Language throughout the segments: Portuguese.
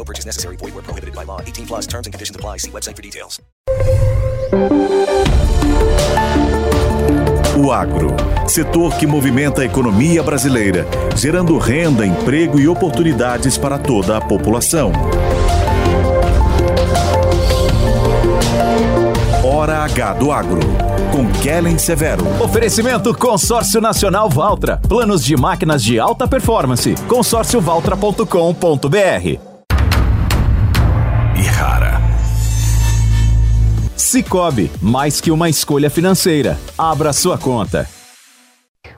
No purchase necessary. Void where prohibited by law. 18 plus terms and conditions apply. See website for details. O agro, setor que movimenta a economia brasileira, gerando renda, emprego e oportunidades para toda a população. Hora H do Agro, com Kellen Severo. Oferecimento Consórcio Nacional Valtra. Planos de máquinas de alta performance. consórciovaltra.com.br. Rara. Cicobi, mais que uma escolha financeira. Abra sua conta.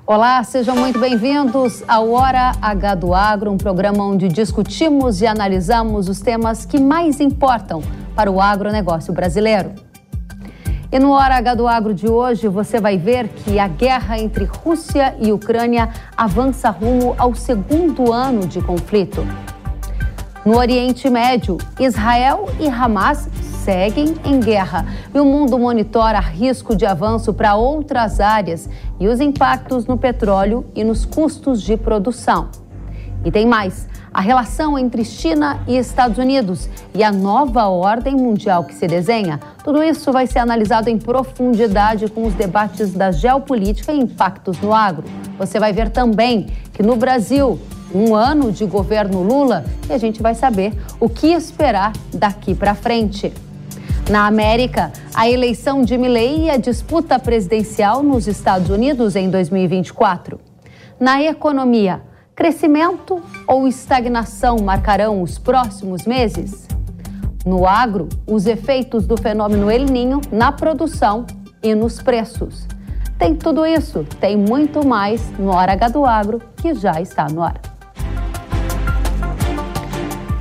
Olá, sejam muito bem-vindos ao Hora H do Agro, um programa onde discutimos e analisamos os temas que mais importam para o agronegócio brasileiro. E no Hora H do Agro de hoje, você vai ver que a guerra entre Rússia e Ucrânia avança rumo ao segundo ano de conflito. No Oriente Médio, Israel e Hamas seguem em guerra e o mundo monitora risco de avanço para outras áreas e os impactos no petróleo e nos custos de produção. E tem mais a relação entre China e Estados Unidos e a nova ordem mundial que se desenha. Tudo isso vai ser analisado em profundidade com os debates da geopolítica e impactos no agro. Você vai ver também que no Brasil, um ano de governo Lula e a gente vai saber o que esperar daqui para frente. Na América, a eleição de Milley e a disputa presidencial nos Estados Unidos em 2024. Na economia, Crescimento ou estagnação marcarão os próximos meses? No agro, os efeitos do fenômeno El Ninho na produção e nos preços. Tem tudo isso, tem muito mais no Hora H do Agro, que já está no ar.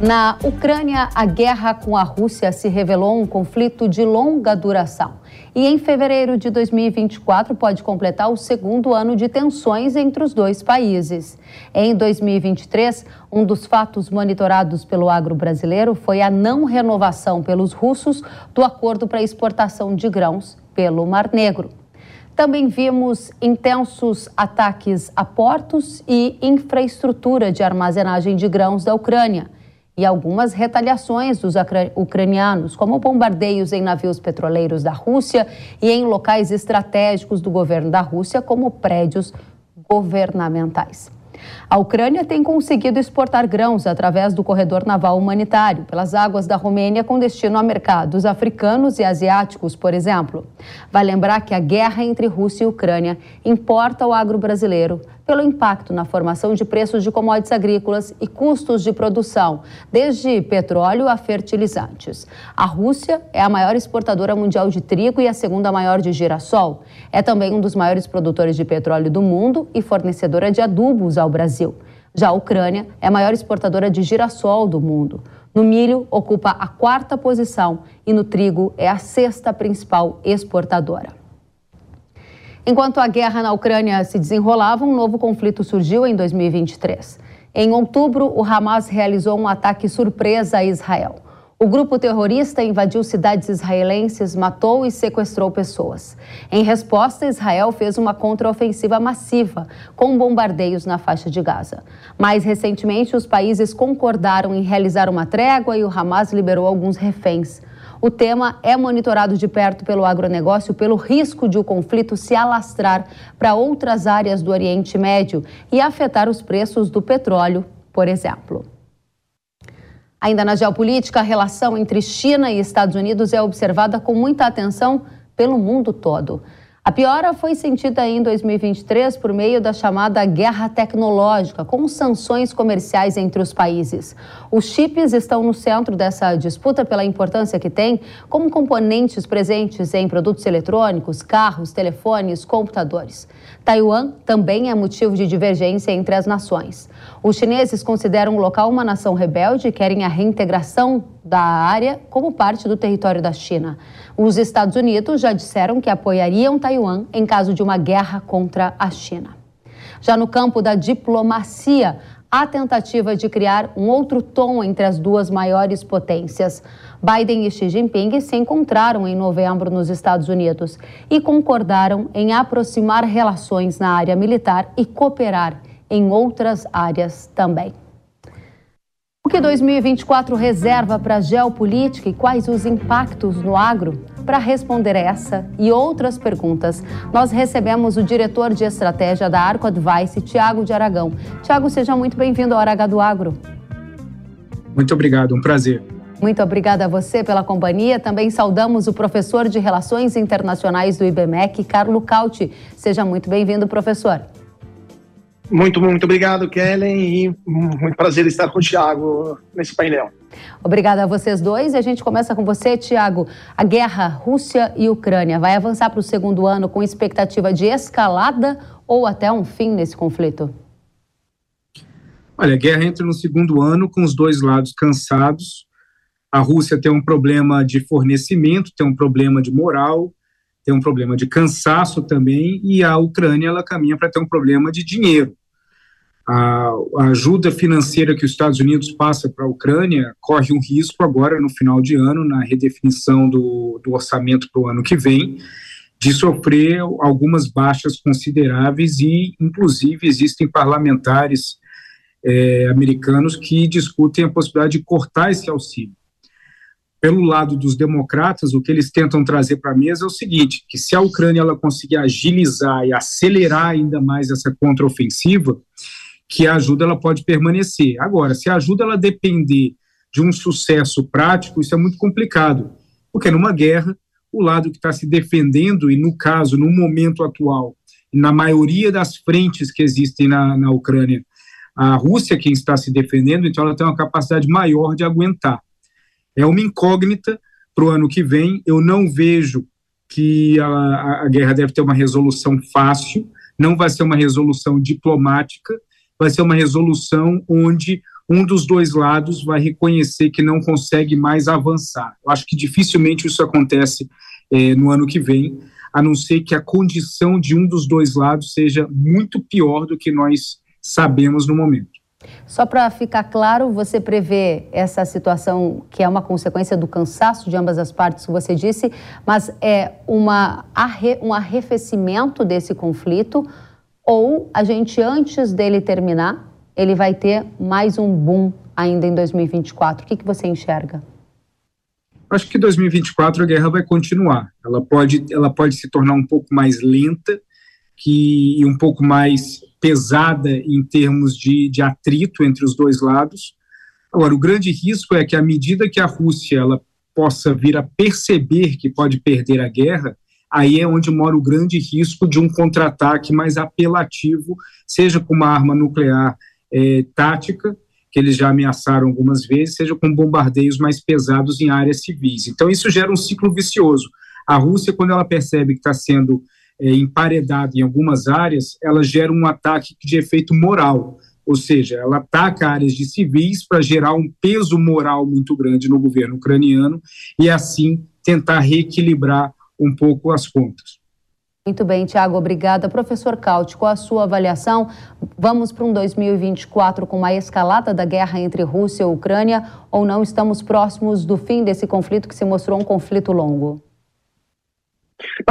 Na Ucrânia, a guerra com a Rússia se revelou um conflito de longa duração e em fevereiro de 2024 pode completar o segundo ano de tensões entre os dois países. Em 2023, um dos fatos monitorados pelo agro brasileiro foi a não renovação pelos russos do acordo para exportação de grãos pelo Mar Negro. Também vimos intensos ataques a portos e infraestrutura de armazenagem de grãos da Ucrânia e algumas retaliações dos ucranianos, como bombardeios em navios petroleiros da Rússia e em locais estratégicos do governo da Rússia, como prédios governamentais. A Ucrânia tem conseguido exportar grãos através do corredor naval humanitário pelas águas da Romênia com destino a mercados africanos e asiáticos, por exemplo. Vai lembrar que a guerra entre Rússia e Ucrânia importa ao agro brasileiro pelo impacto na formação de preços de commodities agrícolas e custos de produção, desde petróleo a fertilizantes. A Rússia é a maior exportadora mundial de trigo e a segunda maior de girassol. É também um dos maiores produtores de petróleo do mundo e fornecedora de adubos ao Brasil. Já a Ucrânia é a maior exportadora de girassol do mundo. No milho, ocupa a quarta posição e no trigo é a sexta principal exportadora. Enquanto a guerra na Ucrânia se desenrolava, um novo conflito surgiu em 2023. Em outubro, o Hamas realizou um ataque surpresa a Israel. O grupo terrorista invadiu cidades israelenses, matou e sequestrou pessoas. Em resposta, Israel fez uma contraofensiva massiva, com bombardeios na faixa de Gaza. Mais recentemente, os países concordaram em realizar uma trégua e o Hamas liberou alguns reféns. O tema é monitorado de perto pelo agronegócio pelo risco de o conflito se alastrar para outras áreas do Oriente Médio e afetar os preços do petróleo, por exemplo. Ainda na geopolítica, a relação entre China e Estados Unidos é observada com muita atenção pelo mundo todo. A piora foi sentida em 2023 por meio da chamada guerra tecnológica, com sanções comerciais entre os países. Os chips estão no centro dessa disputa pela importância que têm como componentes presentes em produtos eletrônicos, carros, telefones, computadores. Taiwan também é motivo de divergência entre as nações. Os chineses consideram o local uma nação rebelde e querem a reintegração da área como parte do território da China. Os Estados Unidos já disseram que apoiariam Taiwan em caso de uma guerra contra a China. Já no campo da diplomacia, há tentativa de criar um outro tom entre as duas maiores potências. Biden e Xi Jinping se encontraram em novembro nos Estados Unidos e concordaram em aproximar relações na área militar e cooperar em outras áreas também. O que 2024 reserva para a geopolítica e quais os impactos no agro? Para responder essa e outras perguntas, nós recebemos o diretor de estratégia da Arco Advice, Tiago de Aragão. Tiago, seja muito bem-vindo ao Hora do Agro. Muito obrigado, um prazer. Muito obrigada a você pela companhia. Também saudamos o professor de Relações Internacionais do IBMEC, Carlo Cauti. Seja muito bem-vindo, professor. Muito, muito obrigado, Kellen, e muito prazer estar com o Tiago nesse painel. Obrigada a vocês dois. E a gente começa com você, Tiago. A guerra Rússia e Ucrânia vai avançar para o segundo ano com expectativa de escalada ou até um fim nesse conflito? Olha, a guerra entra no segundo ano com os dois lados cansados. A Rússia tem um problema de fornecimento, tem um problema de moral, tem um problema de cansaço também, e a Ucrânia ela caminha para ter um problema de dinheiro. A, ajuda financeira que os Estados Unidos passa para a Ucrânia corre um risco agora no final de ano, na redefinição do, do orçamento para o ano que vem, de sofrer algumas baixas consideráveis e, inclusive, existem parlamentares é, americanos que discutem a possibilidade de cortar esse auxílio. Pelo lado dos democratas, o que eles tentam trazer para a mesa é o seguinte: que se a Ucrânia ela conseguir agilizar e acelerar ainda mais essa contraofensiva, que a ajuda ela pode permanecer. Agora, se a ajuda ela depender de um sucesso prático, isso é muito complicado, porque numa guerra, o lado que está se defendendo, e no caso, no momento atual, na maioria das frentes que existem na, na Ucrânia, a Rússia quem está se defendendo, então ela tem uma capacidade maior de aguentar. É uma incógnita para o ano que vem, eu não vejo que a, a guerra deve ter uma resolução fácil, não vai ser uma resolução diplomática, vai ser uma resolução onde um dos dois lados vai reconhecer que não consegue mais avançar. Eu acho que dificilmente isso acontece é, no ano que vem, a não ser que a condição de um dos dois lados seja muito pior do que nós sabemos no momento. Só para ficar claro, você prevê essa situação que é uma consequência do cansaço de ambas as partes, que você disse, mas é uma, um arrefecimento desse conflito ou a gente, antes dele terminar, ele vai ter mais um boom ainda em 2024? O que, que você enxerga? Acho que 2024 a guerra vai continuar. Ela pode, ela pode se tornar um pouco mais lenta que, e um pouco mais pesada em termos de, de atrito entre os dois lados. Agora, o grande risco é que, à medida que a Rússia ela possa vir a perceber que pode perder a guerra, aí é onde mora o grande risco de um contra-ataque mais apelativo, seja com uma arma nuclear é, tática, que eles já ameaçaram algumas vezes, seja com bombardeios mais pesados em áreas civis. Então, isso gera um ciclo vicioso. A Rússia, quando ela percebe que está sendo é, emparedada em algumas áreas, ela gera um ataque de efeito moral, ou seja, ela ataca áreas de civis para gerar um peso moral muito grande no governo ucraniano e, assim, tentar reequilibrar um pouco as contas. Muito bem, Tiago, obrigada. Professor Caute, com a sua avaliação, vamos para um 2024 com uma escalada da guerra entre Rússia e Ucrânia ou não estamos próximos do fim desse conflito que se mostrou um conflito longo?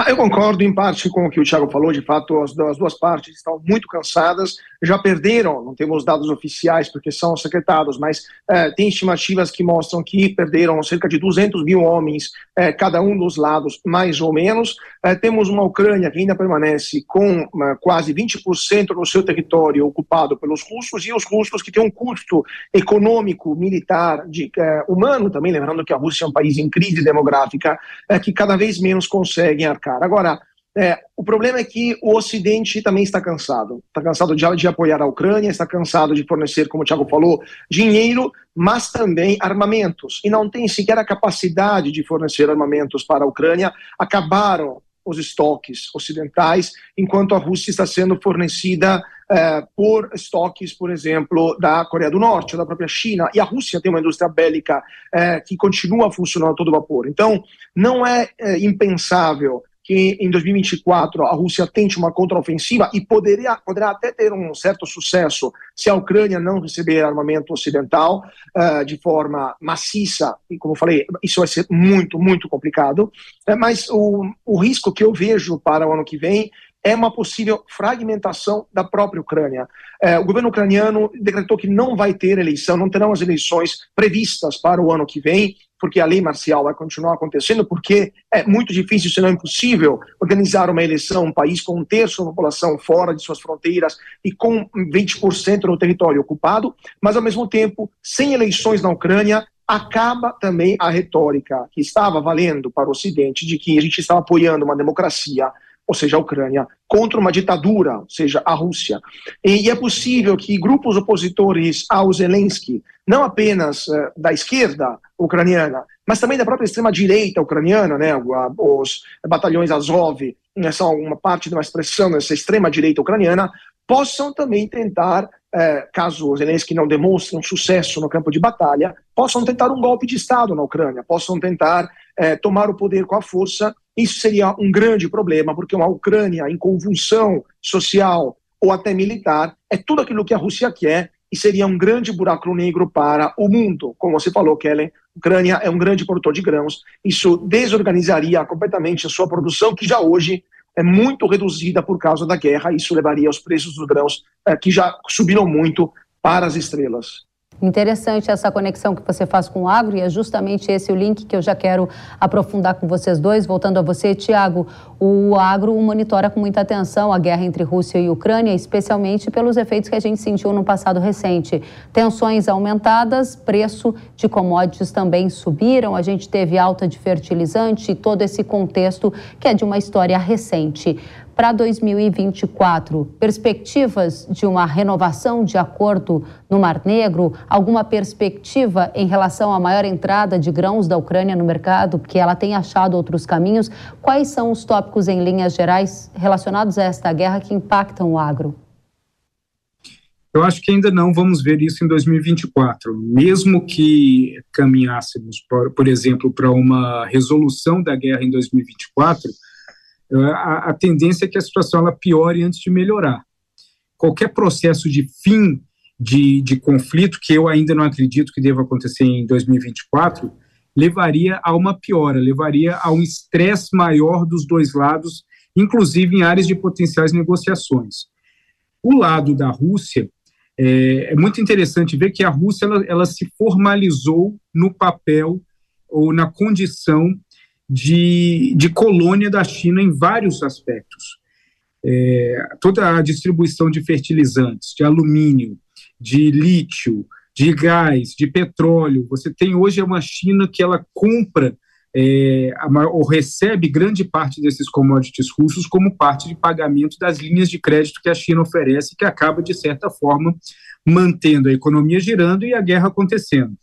Eu concordo em parte com o que o Tiago falou, de fato, as duas partes estão muito cansadas, já perderam, não temos dados oficiais porque são secretados, mas é, tem estimativas que mostram que perderam cerca de 200 mil homens, é, cada um dos lados, mais ou menos. É, temos uma Ucrânia que ainda permanece com quase 20% do seu território ocupado pelos russos e os russos que têm um custo econômico, militar, de, humano também, lembrando que a Rússia é um país em crise demográfica, que cada vez menos conseguem arcar. Agora, é, o problema é que o Ocidente também está cansado. Está cansado de, de, apoiar a Ucrânia, está cansado de fornecer, como o Tiago falou, dinheiro, mas também armamentos. E não tem sequer a capacidade de fornecer armamentos para a Ucrânia. Acabaram os estoques ocidentais, enquanto a Rússia está sendo fornecida é, por estoques, por exemplo, da Coreia do Norte, da própria China. E a Rússia tem uma indústria bélica é, que continua funcionando a todo vapor. Então, não é, é impensável que em 2024 a Rússia tente uma contraofensiva e poderia, poderá até ter um certo sucesso se a Ucrânia não receber armamento ocidental uh, de forma maciça, e como falei, isso vai ser muito, muito complicado. Uh, mas o, o risco que eu vejo para o ano que vem é uma possível fragmentação da própria Ucrânia. É, o governo ucraniano decretou que não vai ter eleição, não terão as eleições previstas para o ano que vem, porque a lei marcial vai continuar acontecendo, porque é muito difícil, se não impossível, organizar uma eleição, um país com um terço da população fora de suas fronteiras e com 20% do território ocupado, mas ao mesmo tempo, sem eleições na Ucrânia, acaba também a retórica que estava valendo para o Ocidente de que a gente estava apoiando uma democracia ou seja, a Ucrânia, contra uma ditadura, ou seja, a Rússia. E é possível que grupos opositores ao Zelensky, não apenas uh, da esquerda ucraniana, mas também da própria extrema-direita ucraniana, né, os batalhões Azov, essa uma parte de uma expressão dessa extrema-direita ucraniana, possam também tentar, eh, caso Zelensky não demonstre um sucesso no campo de batalha, possam tentar um golpe de Estado na Ucrânia, possam tentar eh, tomar o poder com a força isso seria um grande problema, porque uma Ucrânia em convulsão social ou até militar é tudo aquilo que a Rússia quer e seria um grande buraco negro para o mundo. Como você falou, Kellen, a Ucrânia é um grande produtor de grãos. Isso desorganizaria completamente a sua produção, que já hoje é muito reduzida por causa da guerra. Isso levaria os preços dos grãos, eh, que já subiram muito, para as estrelas. Interessante essa conexão que você faz com o agro e é justamente esse o link que eu já quero aprofundar com vocês dois. Voltando a você, Tiago, o agro monitora com muita atenção a guerra entre Rússia e Ucrânia, especialmente pelos efeitos que a gente sentiu no passado recente. Tensões aumentadas, preço de commodities também subiram, a gente teve alta de fertilizante e todo esse contexto que é de uma história recente para 2024? Perspectivas de uma renovação de acordo no Mar Negro? Alguma perspectiva em relação à maior entrada de grãos da Ucrânia no mercado, porque ela tem achado outros caminhos? Quais são os tópicos em linhas gerais relacionados a esta guerra que impactam o agro? Eu acho que ainda não vamos ver isso em 2024. Mesmo que caminhássemos, por, por exemplo, para uma resolução da guerra em 2024, a, a tendência é que a situação ela piore antes de melhorar. Qualquer processo de fim de, de conflito, que eu ainda não acredito que deva acontecer em 2024, levaria a uma piora, levaria a um estresse maior dos dois lados, inclusive em áreas de potenciais negociações. O lado da Rússia, é, é muito interessante ver que a Rússia ela, ela se formalizou no papel ou na condição de, de colônia da China em vários aspectos. É, toda a distribuição de fertilizantes, de alumínio, de lítio, de gás, de petróleo. Você tem hoje uma China que ela compra é, ou recebe grande parte desses commodities russos como parte de pagamento das linhas de crédito que a China oferece, que acaba, de certa forma, mantendo a economia girando e a guerra acontecendo.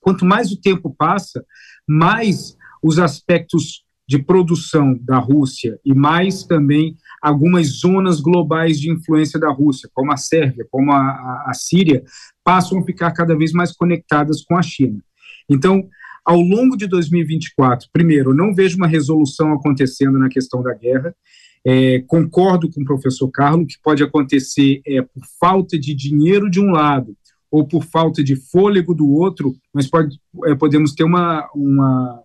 Quanto mais o tempo passa, mais os aspectos de produção da Rússia e mais também algumas zonas globais de influência da Rússia, como a Sérvia, como a, a, Síria, passam a ficar cada vez mais conectadas com a China. Então, ao longo de 2024, primeiro, não vejo uma resolução acontecendo na questão da guerra. É, concordo com o professor Carlos que pode acontecer é, por falta de dinheiro de um lado ou por falta de fôlego do outro, mas pode, é, podemos ter uma, uma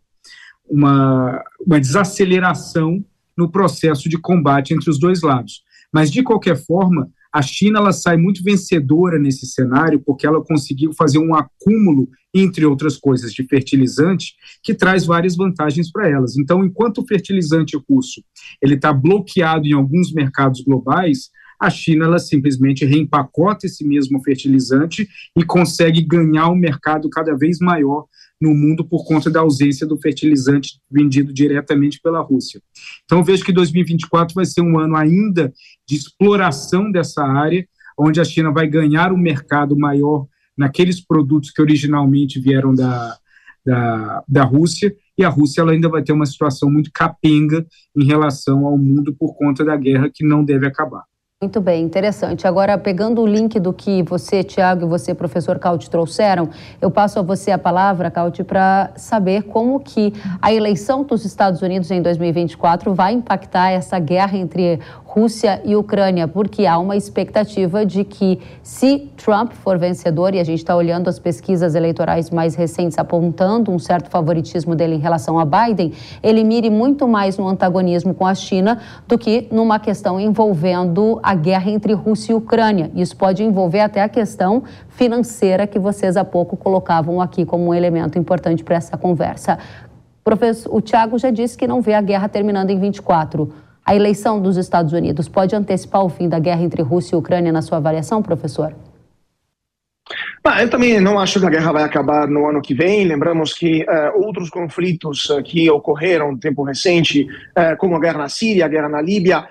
uma, uma desaceleração no processo de combate entre os dois lados. Mas, de qualquer forma, A China ela sai muito vencedora nesse cenário porque ela conseguiu fazer um acúmulo, entre outras coisas, de fertilizante que traz várias vantagens para elas. Então, enquanto o fertilizante russo ele está bloqueado em alguns mercados globais, a China ela simplesmente reempacota esse mesmo fertilizante e consegue ganhar um mercado cada vez maior no mundo por conta da ausência do fertilizante vendido diretamente pela Rússia. Então, vejo que 2024 vai ser um ano ainda de exploração dessa área, onde a China vai ganhar um mercado maior naqueles produtos que originalmente vieram da, da, da Rússia, e a Rússia ela ainda vai ter uma situação muito capenga em relação ao mundo por conta da guerra que não deve acabar. Muito bem, interessante. Agora, pegando o link do que você, Tiago, e você, professor Cauti, trouxeram, eu passo a você a palavra, Cauti, para saber como que a eleição dos Estados Unidos em 2024 vai impactar essa guerra entre Rússia e Ucrânia, porque há uma expectativa de que, se Trump for vencedor, e a gente está olhando as pesquisas eleitorais mais recentes apontando um certo favoritismo dele em relação a Biden, ele mire muito mais no antagonismo com a China do que numa questão envolvendo a guerra entre Rússia e Ucrânia. Isso pode envolver até a questão financeira que vocês há pouco colocavam aqui como um elemento importante para essa conversa. Professor, o Tiago já disse que não vê a guerra terminando em 24. A eleição dos Estados Unidos pode antecipar o fim da guerra entre Rússia e Ucrânia na sua avaliação, professor? eu também não acho que a guerra vai acabar no ano que vem. Lembramos que uh, outros conflitos uh, que ocorreram no tempo recente, uh, como a guerra na Síria, a guerra na Líbia,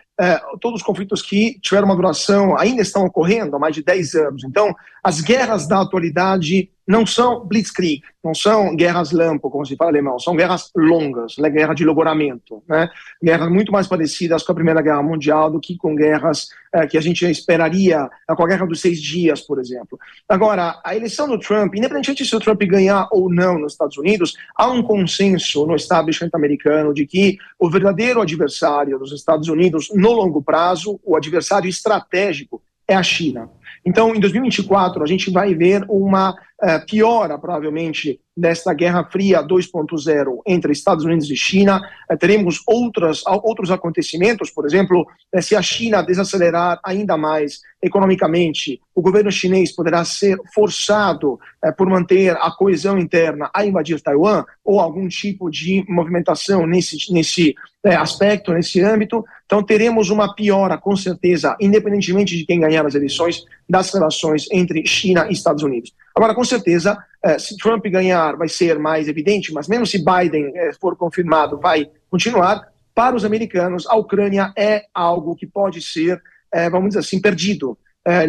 todos os conflitos que tiveram uma duração ainda estão ocorrendo há mais de 10 anos. Então, as guerras da atualidade não são blitzkrieg, não são guerras lampo, como se fala alemão, são guerras longas, né, guerra de logoramento, né, guerras muito mais parecidas com a Primeira Guerra Mundial do que com guerras é, que a gente esperaria, com a Guerra dos Seis Dias, por exemplo. Agora, a eleição do Trump, independente se o Trump ganhar ou não nos Estados Unidos, há um consenso no establishment americano de que o verdadeiro adversário dos Estados Unidos no longo prazo, o adversário estratégico, é a China. Então, em 2024, a gente vai ver uma uh, piora, provavelmente, desta Guerra Fria 2.0 entre Estados Unidos e China. Uh, teremos outras, outros acontecimentos, por exemplo, uh, se a China desacelerar ainda mais economicamente, o governo chinês poderá ser forçado, por manter a coesão interna, a invadir Taiwan, ou algum tipo de movimentação nesse, nesse aspecto, nesse âmbito. Então, teremos uma piora, com certeza, independentemente de quem ganhar as eleições, das relações entre China e Estados Unidos. Agora, com certeza, eh, se Trump ganhar, vai ser mais evidente, mas mesmo se Biden eh, for confirmado, vai continuar. Para os americanos, a Ucrânia é algo que pode ser, eh, vamos dizer assim, perdido.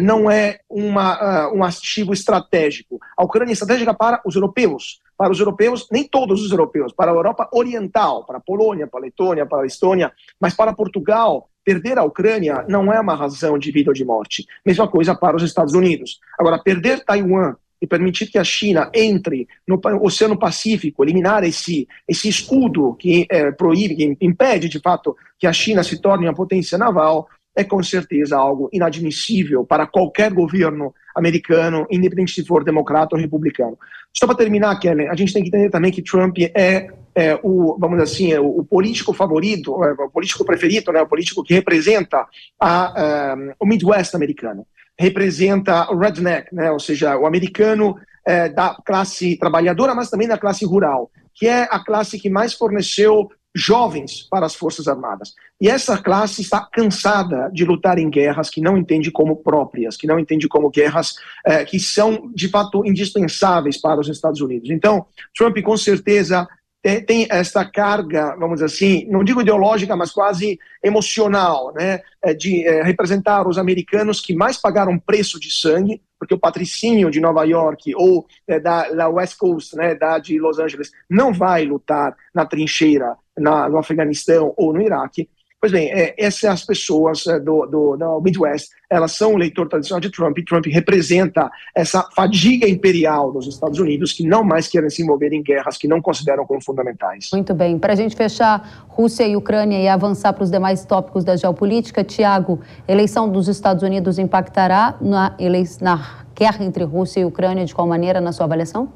Não é uma, um ativo estratégico. A Ucrânia é estratégica para os europeus, para os europeus, nem todos os europeus, para a Europa Oriental, para a Polônia, para a Letônia, para a Estônia, mas para Portugal, perder a Ucrânia não é uma razão de vida ou de morte. Mesma coisa para os Estados Unidos. Agora, perder Taiwan e permitir que a China entre no Oceano Pacífico, eliminar esse, esse escudo que é, proíbe, que impede de fato que a China se torne uma potência naval, é com certeza algo inadmissível para qualquer governo americano, independente se for democrata ou republicano. Só para terminar, Kellen, a gente tem que entender também que Trump é, é o, vamos dizer assim, é o, o, político favorito, é, o político preferido, né, o político que representa a, um, o Midwest americano, representa o redneck, né, ou seja, o americano é, da classe trabalhadora, mas também da classe rural, que é a classe que mais forneceu jovens para as Forças Armadas. E essa classe está cansada de lutar em guerras que não entende como próprias, que não entende como guerras eh, que são, de fato, indispensáveis para os Estados Unidos. Então, Trump, com certeza, tem esta carga, vamos dizer assim, não digo ideológica, mas quase emocional, né, eh, de eh, representar os americanos que mais pagaram preço de sangue, porque o patricinho de Nova York ou é, da, da, West Coast, né, da de Los Angeles, não vai lutar na trincheira na, no Afeganistão ou no Iraque. Pois bem, é, essas pessoas é, do, do, do, Midwest, elas são o leitor tradicional de Trump, e Trump representa essa fadiga imperial dos Estados Unidos, que não mais querem se envolver em guerras que não consideram como fundamentais. Muito bem. Para a gente fechar Rússia e Ucrânia e avançar para os demais tópicos da geopolítica, Tiago, eleição dos Estados Unidos impactará na, na guerra entre Rússia e Ucrânia de qual maneira, na sua avaliação?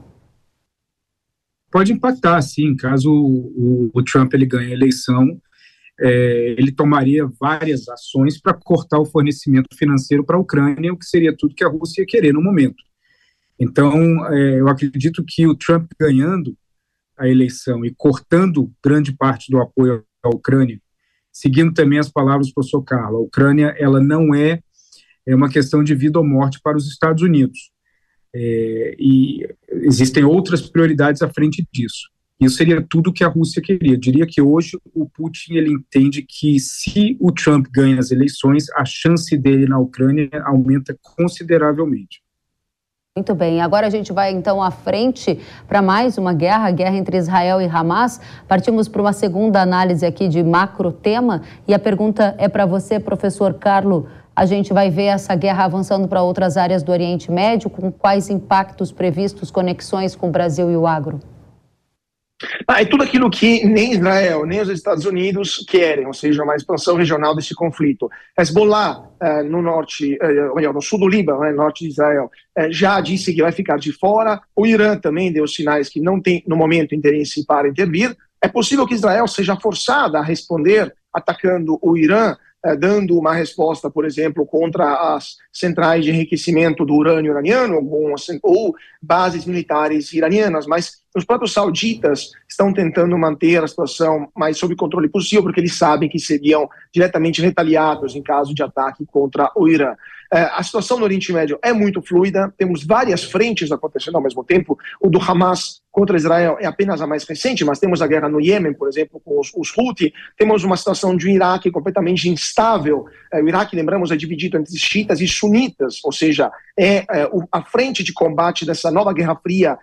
Pode impactar, sim, caso o, o, o Trump ele ganhe a eleição é, ele tomaria várias ações para cortar o fornecimento financeiro para a Ucrânia, o que seria tudo que a Rússia ia querer no momento. Então, é, eu acredito que o Trump ganhando a eleição e cortando grande parte do apoio à Ucrânia, seguindo também as palavras do professor Carlos, a Ucrânia ela não é, é uma questão de vida ou morte para os Estados Unidos. É, e existem outras prioridades à frente disso. Isso seria tudo que a Rússia queria. Eu diria que hoje o Putin ele entende que se o Trump ganha as eleições, a chance dele na Ucrânia aumenta consideravelmente. Muito bem, agora a gente vai então à frente para mais uma guerra, a guerra entre Israel e Hamas. Partimos para uma segunda análise aqui de macro tema e a pergunta é para você, professor Carlo. A gente vai ver essa guerra avançando para outras áreas do Oriente Médio, com quais impactos previstos, conexões com o Brasil e o agro? Ah, tudo aquilo que nem Israel, nem os Estados Unidos querem, ou seja, uma expansão regional desse conflito. Hezbollah, eh, no norte, eh, no sul do Líbano, né, norte de Israel, eh, já disse que vai ficar de fora. O Irã também deu sinais que não tem, no momento, interesse para intervir. É possível que Israel seja forçada a responder atacando o Irã eh, dando uma resposta, por exemplo, contra as centrais de enriquecimento do urânio iraniano ou, ou bases militares iranianas, mas os próprios sauditas estão tentando manter a situação mais sob controle possível, porque eles sabem que seriam diretamente retaliados em caso de ataque contra o Irã. É, a situação no Oriente Médio é muito fluida, temos várias frentes acontecendo ao mesmo tempo. O do Hamas contra Israel é apenas a mais recente, mas temos a guerra no Iêmen, por exemplo, com os, os Houthi, temos uma situação de um Iraque completamente instável. É, o Iraque, lembramos, é dividido entre xiitas e sunitas, ou seja, é, é a frente de combate dessa nova Guerra Fria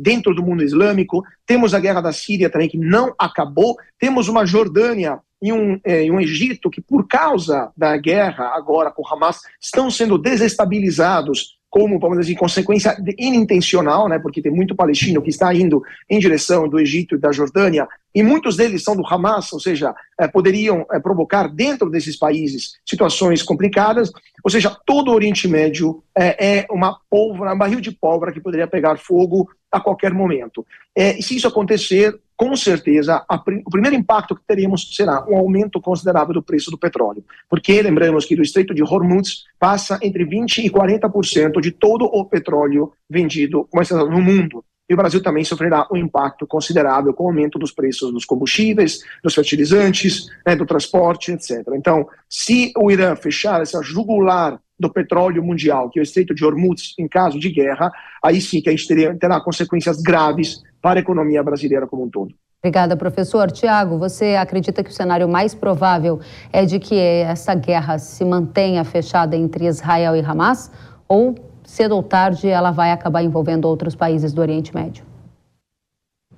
dentro do mundo islâmico. Temos a guerra da Síria também, que não acabou. Temos uma Jordânia e um, é, um Egito que, por causa da guerra agora com Hamas, estão sendo desestabilizados como, vamos dizer, consequência inintencional, né, porque tem muito palestino que está indo em direção do Egito e da Jordânia, e muitos deles são do Hamas, ou seja, é, poderiam é, provocar dentro desses países situações complicadas, ou seja, todo o Oriente Médio é, é uma pólvora, um barril de pólvora que poderia pegar fogo a qualquer momento. É, se isso acontecer, com certeza, o primeiro impacto que teríamos será um aumento considerável do preço do petróleo. Porque lembramos que do Estreito de Hormuz passa entre 20% e 40% de todo o petróleo vendido no mundo. E o Brasil também sofrerá um impacto considerável com o aumento dos preços dos combustíveis, dos fertilizantes, né, do transporte, etc. Então, se o Irã fechar essa jugular do petróleo mundial, que é o Estreito de Hormuz, em caso de guerra, aí sim que a gente teria, terá consequências graves para a economia brasileira como um todo. Obrigada, professor. Tiago, você acredita que o cenário mais provável é de que essa guerra se mantenha fechada entre Israel e Hamas? Ou, cedo ou tarde, ela vai acabar envolvendo outros países do Oriente Médio?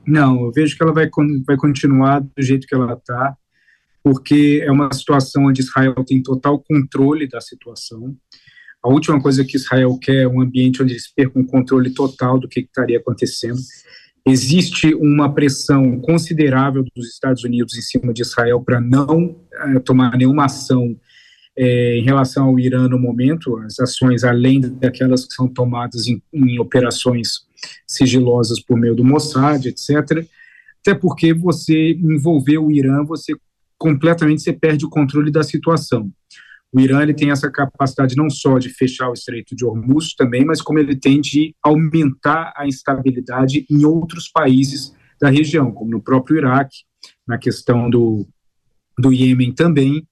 Não, eu vejo que ela vai, vai continuar do jeito que ela está, porque é uma situação onde Israel tem total controle da situação. A última coisa que Israel quer é um ambiente onde eles percam o controle total do que estaria acontecendo. Existe uma pressão considerável dos Estados Unidos em cima de Israel para não é, tomar nenhuma ação é, em relação ao Irã no momento, as ações além daquelas que são tomadas em, em operações sigilosas por meio do Mossad, etc. Até porque você envolver o Irã, você completamente você perde o controle da situação. O Irã ele tem essa capacidade não só de fechar o Estreito de Hormuz também, mas como ele tem de aumentar a instabilidade em outros países da região, como no próprio Iraque, na questão do, do Iêmen também,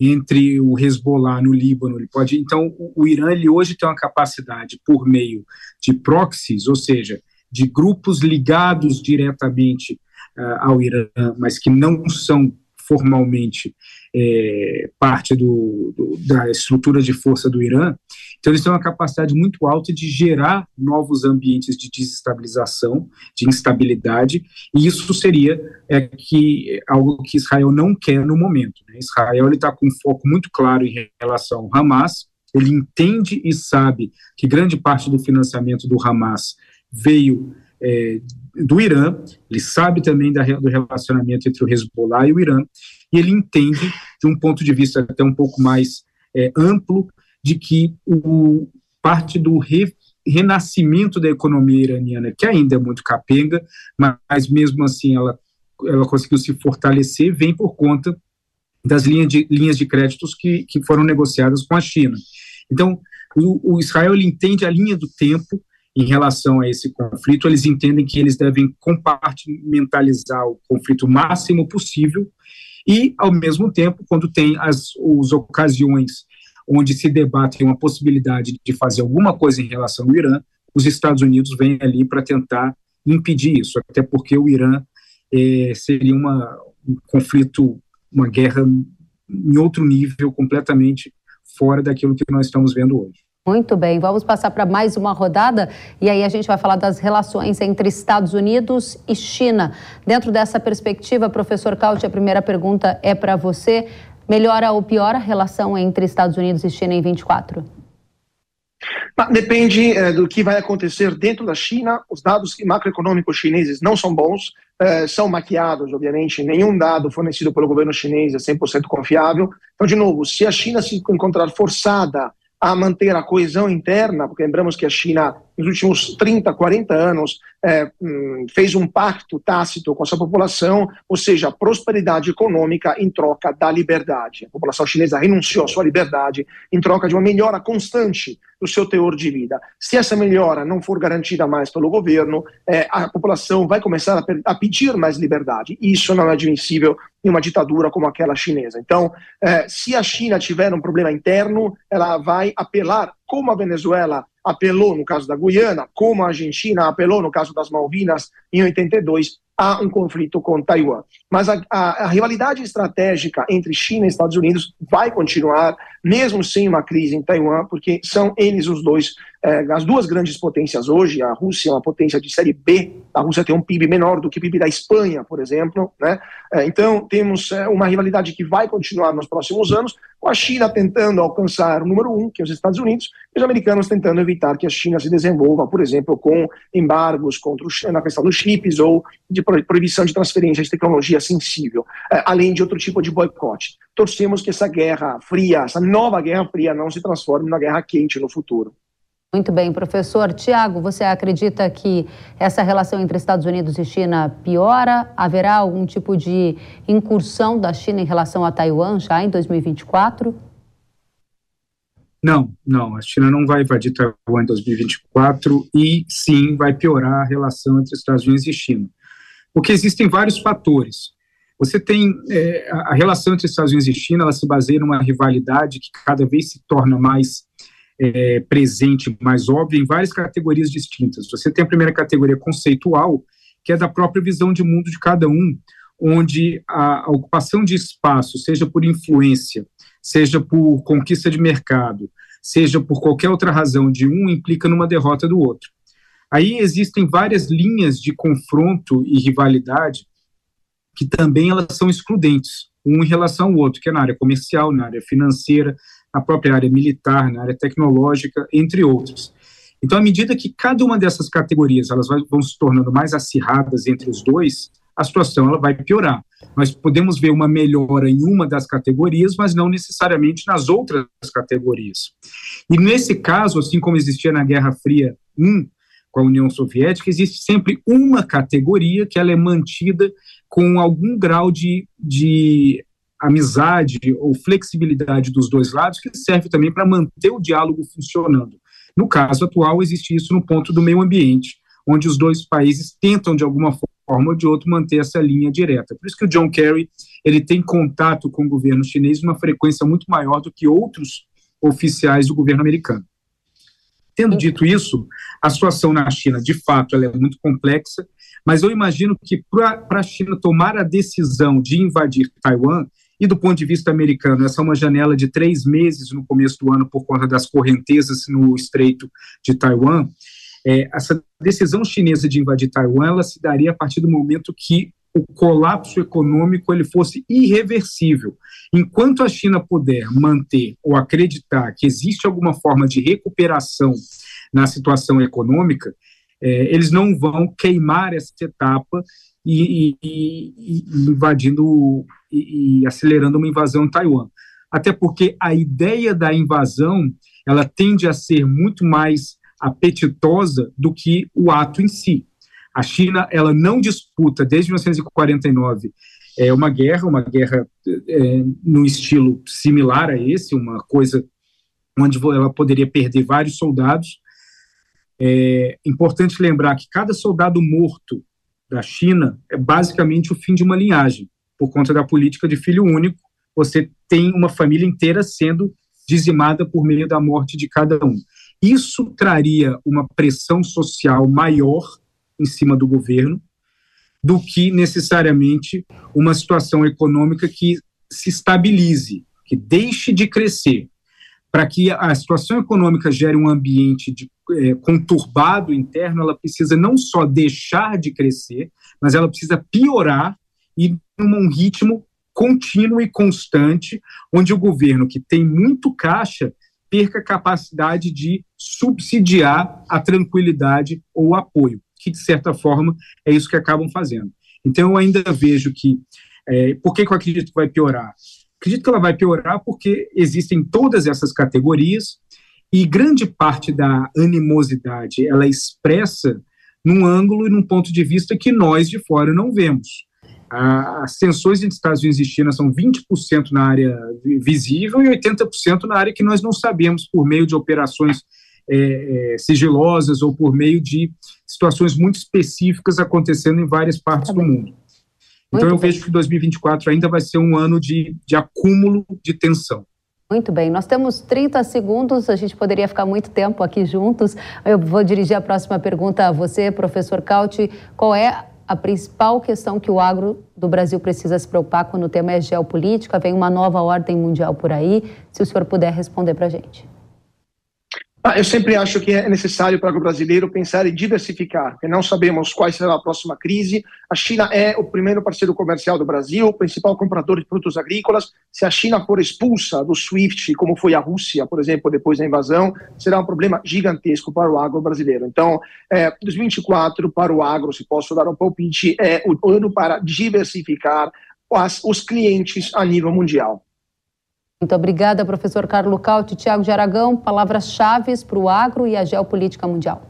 entre o Hezbollah no Líbano, ele pode. Então, o, o Irã ele hoje tem uma capacidade por meio de proxies, ou seja, de grupos ligados diretamente uh, ao Irã, mas que não são formalmente é, parte do, do, da estrutura de força do Irã. Então, eles têm uma capacidade muito alta de gerar novos ambientes de desestabilização, de instabilidade, e isso seria é, que, algo que Israel não quer no momento. Né? Israel está com um foco muito claro em relação ao Hamas, ele entende e sabe que grande parte do financiamento do Hamas veio é, do Irã, ele sabe também da, do relacionamento entre o Hezbollah e o Irã, e ele entende, de um ponto de vista até um pouco mais é, amplo, de que o, parte do re, renascimento da economia iraniana, que ainda é muito capenga, mas mesmo assim ela, ela conseguiu se fortalecer, vem por conta das linhas de, linhas de créditos que, que foram negociadas com a China. Então, o, o Israel entende a linha do tempo em relação a esse conflito, eles entendem que eles devem compartimentalizar o conflito o máximo possível e, ao mesmo tempo, quando tem as, as ocasiões onde se debate uma possibilidade de fazer alguma coisa em relação ao Irã, os Estados Unidos vêm ali para tentar impedir isso, até porque o Irã é, seria uma, um conflito, uma guerra em outro nível, completamente fora daquilo que nós estamos vendo hoje. Muito bem, vamos passar para mais uma rodada e aí a gente vai falar das relações entre Estados Unidos e China. Dentro dessa perspectiva, professor Cauti, a primeira pergunta é para você. Melhora ou piora a relação entre Estados Unidos e China em 24? Depende é, do que vai acontecer dentro da China. Os dados macroeconômicos chineses não são bons, é, são maquiados, obviamente. Nenhum dado fornecido pelo governo chinês é 100% confiável. Então, de novo, se a China se encontrar forçada a manter a coesão interna, porque lembramos que a China, nos últimos 30, 40 anos, é, hum, fez um pacto tácito com a sua população, ou seja, prosperidade econômica em troca da liberdade. A população chinesa renunciou à sua liberdade em troca de uma melhora constante do seu teor de vida. Se essa melhora não for garantida mais pelo governo, é, a população vai começar a, a, pedir mais liberdade. Isso não é admissível em uma ditadura como aquela chinesa. Então, é, se a China tiver um problema interno, ela vai apelar, como a Venezuela apelou no caso da Guiana, como a Argentina apelou no caso das Malvinas em 82, a um conflito com Taiwan. Mas a, a, a, rivalidade estratégica entre China e Estados Unidos vai continuar, mesmo sem uma crise em Taiwan, porque são eles os dois, eh, as duas grandes potências hoje. A Rússia é uma potência de série B, a Rússia tem um PIB menor do que o PIB da Espanha, por exemplo. Né? Eh, então, temos eh, uma rivalidade que vai continuar nos próximos anos, com a China tentando alcançar o número um, que é os Estados Unidos, e os americanos tentando evitar que a China se desenvolva, por exemplo, com embargos contra o, na questão dos chips ou de proibição de transferência de tecnologia sensível, é, além de outro tipo de boicote. Torcemos que essa guerra fria, essa nova guerra fria, não se transforme na guerra quente no futuro. Muito bem, professor. Tiago, você acredita que essa relação entre Estados Unidos e China piora? Haverá algum tipo de incursão da China em relação a Taiwan já em 2024? Não, não. A China não vai invadir Taiwan em 2024 e sim vai piorar a relação entre Estados Unidos e China. Porque existem vários fatores. Você tem é, a relação entre Estados Unidos e China, ela se baseia numa rivalidade que cada vez se torna mais é, presente, mais óbvia em várias categorias distintas. Você tem a primeira categoria conceitual, que é da própria visão de mundo de cada um, onde a, ocupação de espaço, seja por influência, seja por conquista de mercado, seja por qualquer outra razão de um, implica numa derrota do outro. Aí existem várias linhas de confronto e rivalidade que também elas são excludentes, um em relação ao outro, que é na área comercial, na área financeira, na própria área militar, na área tecnológica, entre outros. Então, à medida que cada uma dessas categorias elas vão se tornando mais acirradas entre os dois, a situação ela vai piorar. Nós podemos ver uma melhora em uma das categorias, mas não necessariamente nas outras categorias. E nesse caso, assim como existia na Guerra Fria 1, com a União Soviética, existe sempre uma categoria que ela é mantida com algum grau de, de amizade ou flexibilidade dos dois lados, que serve também para manter o diálogo funcionando. No caso atual, existe isso no ponto do meio ambiente, onde os dois países tentam, de alguma forma ou de outra, manter essa linha direta. Por isso que o John Kerry ele tem contato com o governo chinês uma frequência muito maior do que outros oficiais do governo americano. Tendo dito isso, a situação na China, de fato, ela é muito complexa, mas eu imagino que para a China tomar a decisão de invadir Taiwan, e do ponto de vista americano, essa é uma janela de três meses no começo do ano por conta das correntezas no Estreito de Taiwan. É, essa decisão chinesa de invadir Taiwan, ela se daria a partir do momento que o colapso econômico ele fosse irreversível. Enquanto a China puder manter ou acreditar que existe alguma forma de recuperação na situação econômica, é, eles não vão queimar essa etapa e, e, e invadindo e, e, acelerando uma invasão em Taiwan. Até porque a ideia da invasão ela tende a ser muito mais apetitosa do que o ato em si. A China ela não disputa desde 1949 é uma guerra, uma guerra é, no estilo similar a esse, uma coisa onde ela poderia perder vários soldados. É importante lembrar que cada soldado morto da China é basicamente o fim de uma linhagem, por conta da política de filho único. Você tem uma família inteira sendo dizimada por meio da morte de cada um. Isso traria uma pressão social maior em cima do governo do que necessariamente uma situação econômica que se estabilize, que deixe de crescer. Para que a situação econômica gere um ambiente de, é, conturbado interno, ela precisa não só deixar de crescer, mas ela precisa piorar e num ritmo contínuo e constante, onde o governo que tem muito caixa perca a capacidade de subsidiar a tranquilidade ou o apoio, que de certa forma é isso que acabam fazendo. Então eu ainda vejo que é, por que, que eu acredito que vai piorar? Acredito que ela vai piorar porque existem todas essas categorias e grande parte da animosidade ela é expressa num ângulo e num ponto de vista que nós de fora não vemos. As tensões entre Estados Unidos e China são 20% na área visível e 80% na área que nós não sabemos por meio de operações é, é, sigilosas ou por meio de situações muito específicas acontecendo em várias partes do mundo. Então, Muito eu bem. vejo que 2024 ainda vai ser um ano de, de acúmulo de tensão. Muito bem, nós temos 30 segundos, a gente poderia ficar muito tempo aqui juntos. Eu vou dirigir a próxima pergunta a você, professor Cauti. Qual é a principal questão que o agro do Brasil precisa se preocupar quando o tema é geopolítica? Vem uma nova ordem mundial por aí. Se o senhor puder responder para a gente. Ah, eu sempre acho que é necessário para o brasileiro pensar em diversificar, porque não sabemos qual será a próxima crise. A China é o primeiro parceiro comercial do Brasil, o principal comprador de produtos agrícolas. Se a China for expulsa do SWIFT, como foi a Rússia, por exemplo, depois da invasão, será um problema gigantesco para o agro brasileiro. Então, é, 2024 para o agro, se posso dar um palpite, é o ano para diversificar as, os clientes a nível mundial. Muito obrigada, professor Carlos Cauti. Tiago de Aragão, palavras-chave para o agro e a geopolítica mundial.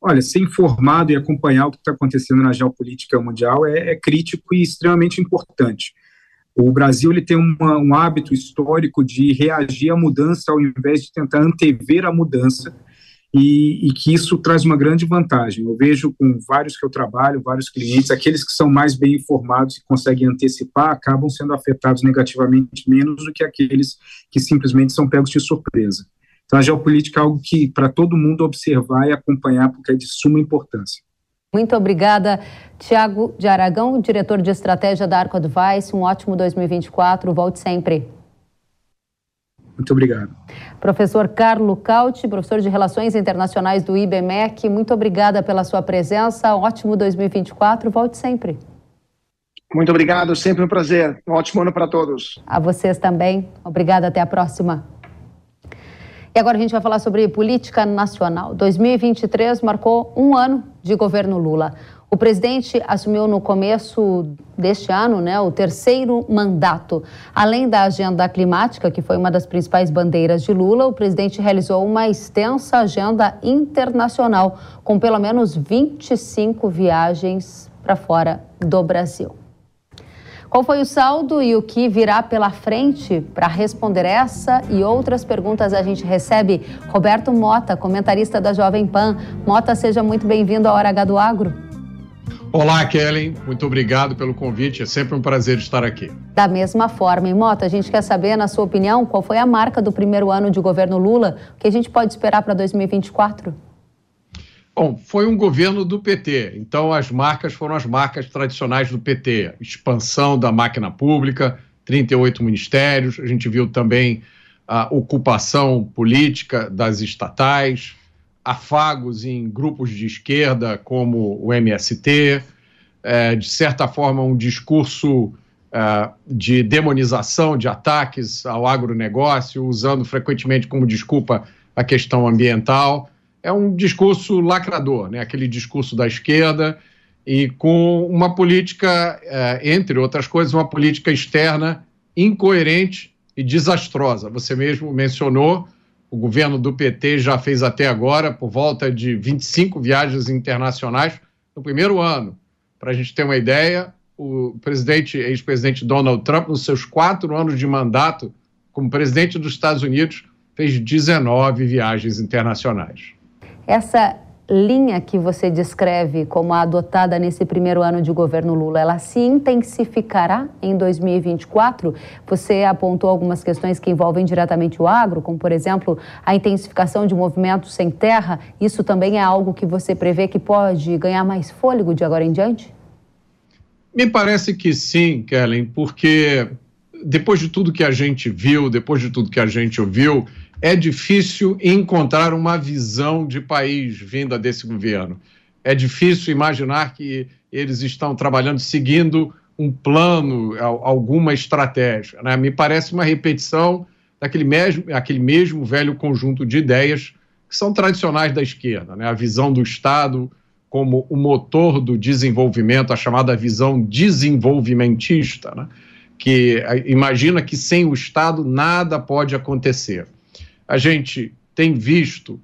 Olha, ser informado e acompanhar o que está acontecendo na geopolítica mundial é, é, crítico e extremamente importante. O Brasil ele tem uma, um hábito histórico de reagir à mudança ao invés de tentar antever a mudança e, e, que isso traz uma grande vantagem. Eu vejo com vários que eu trabalho, vários clientes, aqueles que são mais bem informados e conseguem antecipar acabam sendo afetados negativamente menos do que aqueles que simplesmente são pegos de surpresa. Então, a geopolítica é algo que para todo mundo observar e acompanhar, porque é de suma importância. Muito obrigada, Tiago de Aragão, diretor de estratégia da Arco Advice. Um ótimo 2024. Volte sempre. Muito obrigado. Professor Carlo Cauti, professor de Relações Internacionais do IBMEC, muito obrigada pela sua presença. Ótimo 2024, volte sempre. Muito obrigado, sempre um prazer. Um ótimo ano para todos. A vocês também. Obrigada, até a próxima. E agora a gente vai falar sobre política nacional. 2023 marcou um ano de governo Lula. O presidente assumiu no começo deste ano né, o terceiro mandato. Além da agenda climática, que foi uma das principais bandeiras de Lula, o presidente realizou uma extensa agenda internacional, com pelo menos 25 viagens para fora do Brasil. Qual foi o saldo e o que virá pela frente? Para responder essa e outras perguntas, a gente recebe Roberto Mota, comentarista da Jovem Pan. Mota, seja muito bem-vindo à Hora H do Agro. Olá, Kellen. Muito obrigado pelo convite. É sempre um prazer estar aqui. Da mesma forma, Mota, a gente quer saber, na sua opinião, qual foi a marca do primeiro ano de governo Lula? O que a gente pode esperar para 2024? Bom, foi um governo do PT, então as marcas foram as marcas tradicionais do PT: expansão da máquina pública, 38 ministérios, a gente viu também a ocupação política das estatais, afagos em grupos de esquerda, como o MST, é, de certa forma, um discurso é, de demonização de ataques ao agronegócio, usando frequentemente como desculpa a questão ambiental. É um discurso lacrador, né? aquele discurso da esquerda, e com uma política, é, entre outras coisas, uma política externa incoerente e desastrosa. Você mesmo mencionou o governo do PT já fez até agora, por volta de 25 viagens internacionais no primeiro ano. Para a gente ter uma ideia, o presidente, ex-presidente Donald Trump, nos seus quatro anos de mandato como presidente dos Estados Unidos, fez 19 viagens internacionais. Essa linha que você descreve como a adotada nesse primeiro ano de governo Lula, ela se intensificará em 2024? Você apontou algumas questões que envolvem diretamente o agro, como, por exemplo, a intensificação de movimentos sem terra. Isso também é algo que você prevê que pode ganhar mais fôlego de agora em diante? Me parece que sim, Kellen, porque depois de tudo que a gente viu, depois de tudo que a gente ouviu, é difícil encontrar uma visão de país vinda desse governo. É difícil imaginar que eles estão trabalhando seguindo um plano, alguma estratégia. Né? Me parece uma repetição daquele mesmo, aquele mesmo velho conjunto de ideias que são tradicionais da esquerda. Né? A visão do Estado como o motor do desenvolvimento, a chamada visão desenvolvimentista, né? que imagina que sem o Estado nada pode acontecer a gente tem visto,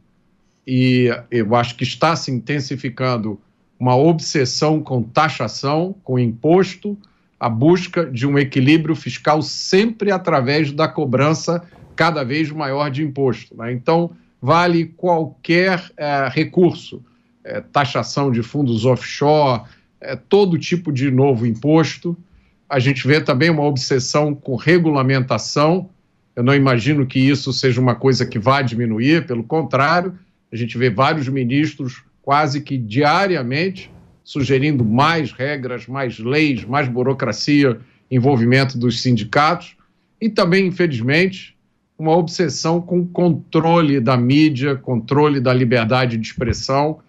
e eu acho que está se intensificando, uma obsessão com taxação, com imposto, a busca de um equilíbrio fiscal sempre através da cobrança cada vez maior de imposto. Né? Então, vale qualquer é, recurso, é, taxação de fundos offshore, é, todo tipo de novo imposto. A gente vê também uma obsessão com regulamentação, eu não imagino que isso seja uma coisa que vá diminuir, pelo contrário, a gente vê vários ministros quase que diariamente sugerindo mais regras, mais leis, mais burocracia, envolvimento dos sindicatos e também, infelizmente, uma obsessão com controle da mídia, controle da liberdade de expressão,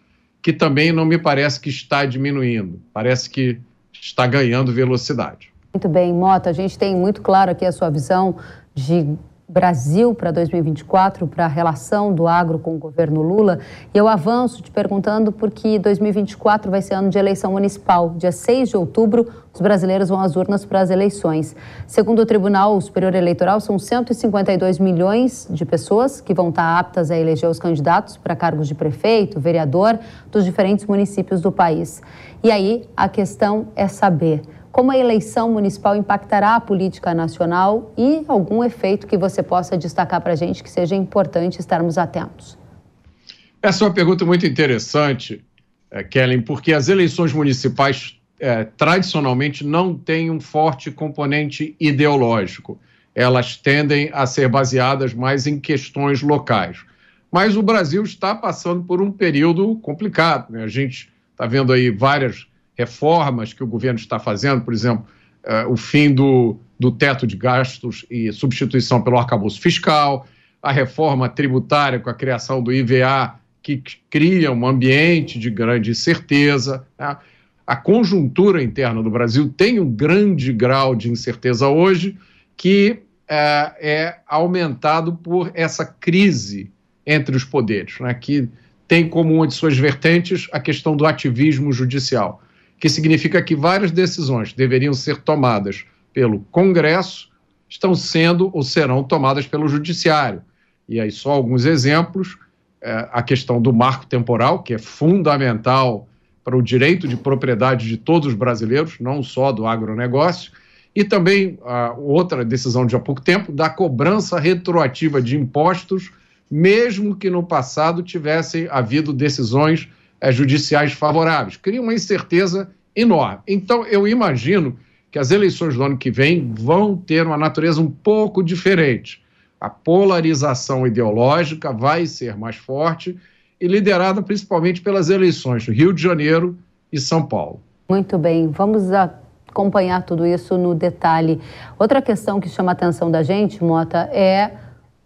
que também não me parece que está diminuindo, parece que está ganhando velocidade. Muito bem, Mota, a gente tem muito claro aqui a sua visão de Brasil para 2024, para a relação do agro com o governo Lula. E eu avanço te perguntando porque 2024 vai ser ano de eleição municipal. Dia 6 de outubro, os brasileiros vão às urnas para as eleições. Segundo o Tribunal Superior Eleitoral, são 152 milhões de pessoas que vão estar aptas a eleger os candidatos para cargos de prefeito, vereador, dos diferentes municípios do país. E aí a questão é saber como a eleição municipal impactará a política nacional e algum efeito que você possa destacar para a gente que seja importante estarmos atentos. Essa é uma pergunta muito interessante, eh, Kellen, porque as eleições municipais é, tradicionalmente não têm um forte componente ideológico. Elas tendem a ser baseadas mais em questões locais. Mas o Brasil está passando por um período complicado. Né? A gente está vendo aí várias reformas que o governo está fazendo, por exemplo, uh, o fim do, do teto de gastos e substituição pelo arcabouço fiscal, a reforma tributária com a criação do IVA, que cria um ambiente de grande incerteza. Né? A conjuntura interna do Brasil tem um grande grau de incerteza hoje, que uh, é aumentado por essa crise entre os poderes, né? que tem como uma de suas vertentes a questão do ativismo judicial que significa que várias decisões deveriam ser tomadas pelo Congresso estão sendo ou serão tomadas pelo Judiciário. E aí, só alguns exemplos: é, a questão do marco temporal, que é fundamental para o direito de propriedade de todos os brasileiros, não só do agronegócio, e também a outra decisão de há pouco tempo, da cobrança retroativa de impostos, mesmo que no passado tivessem havido decisões é, judiciais favoráveis. Cria uma incerteza enorme. Então, eu imagino que as eleições do ano que vem vão ter uma natureza um pouco diferente. A polarização ideológica vai ser mais forte e liderada principalmente pelas eleições do Rio de Janeiro e São Paulo. Muito bem, vamos acompanhar tudo isso no detalhe. Outra questão que chama a atenção da gente, Mota, é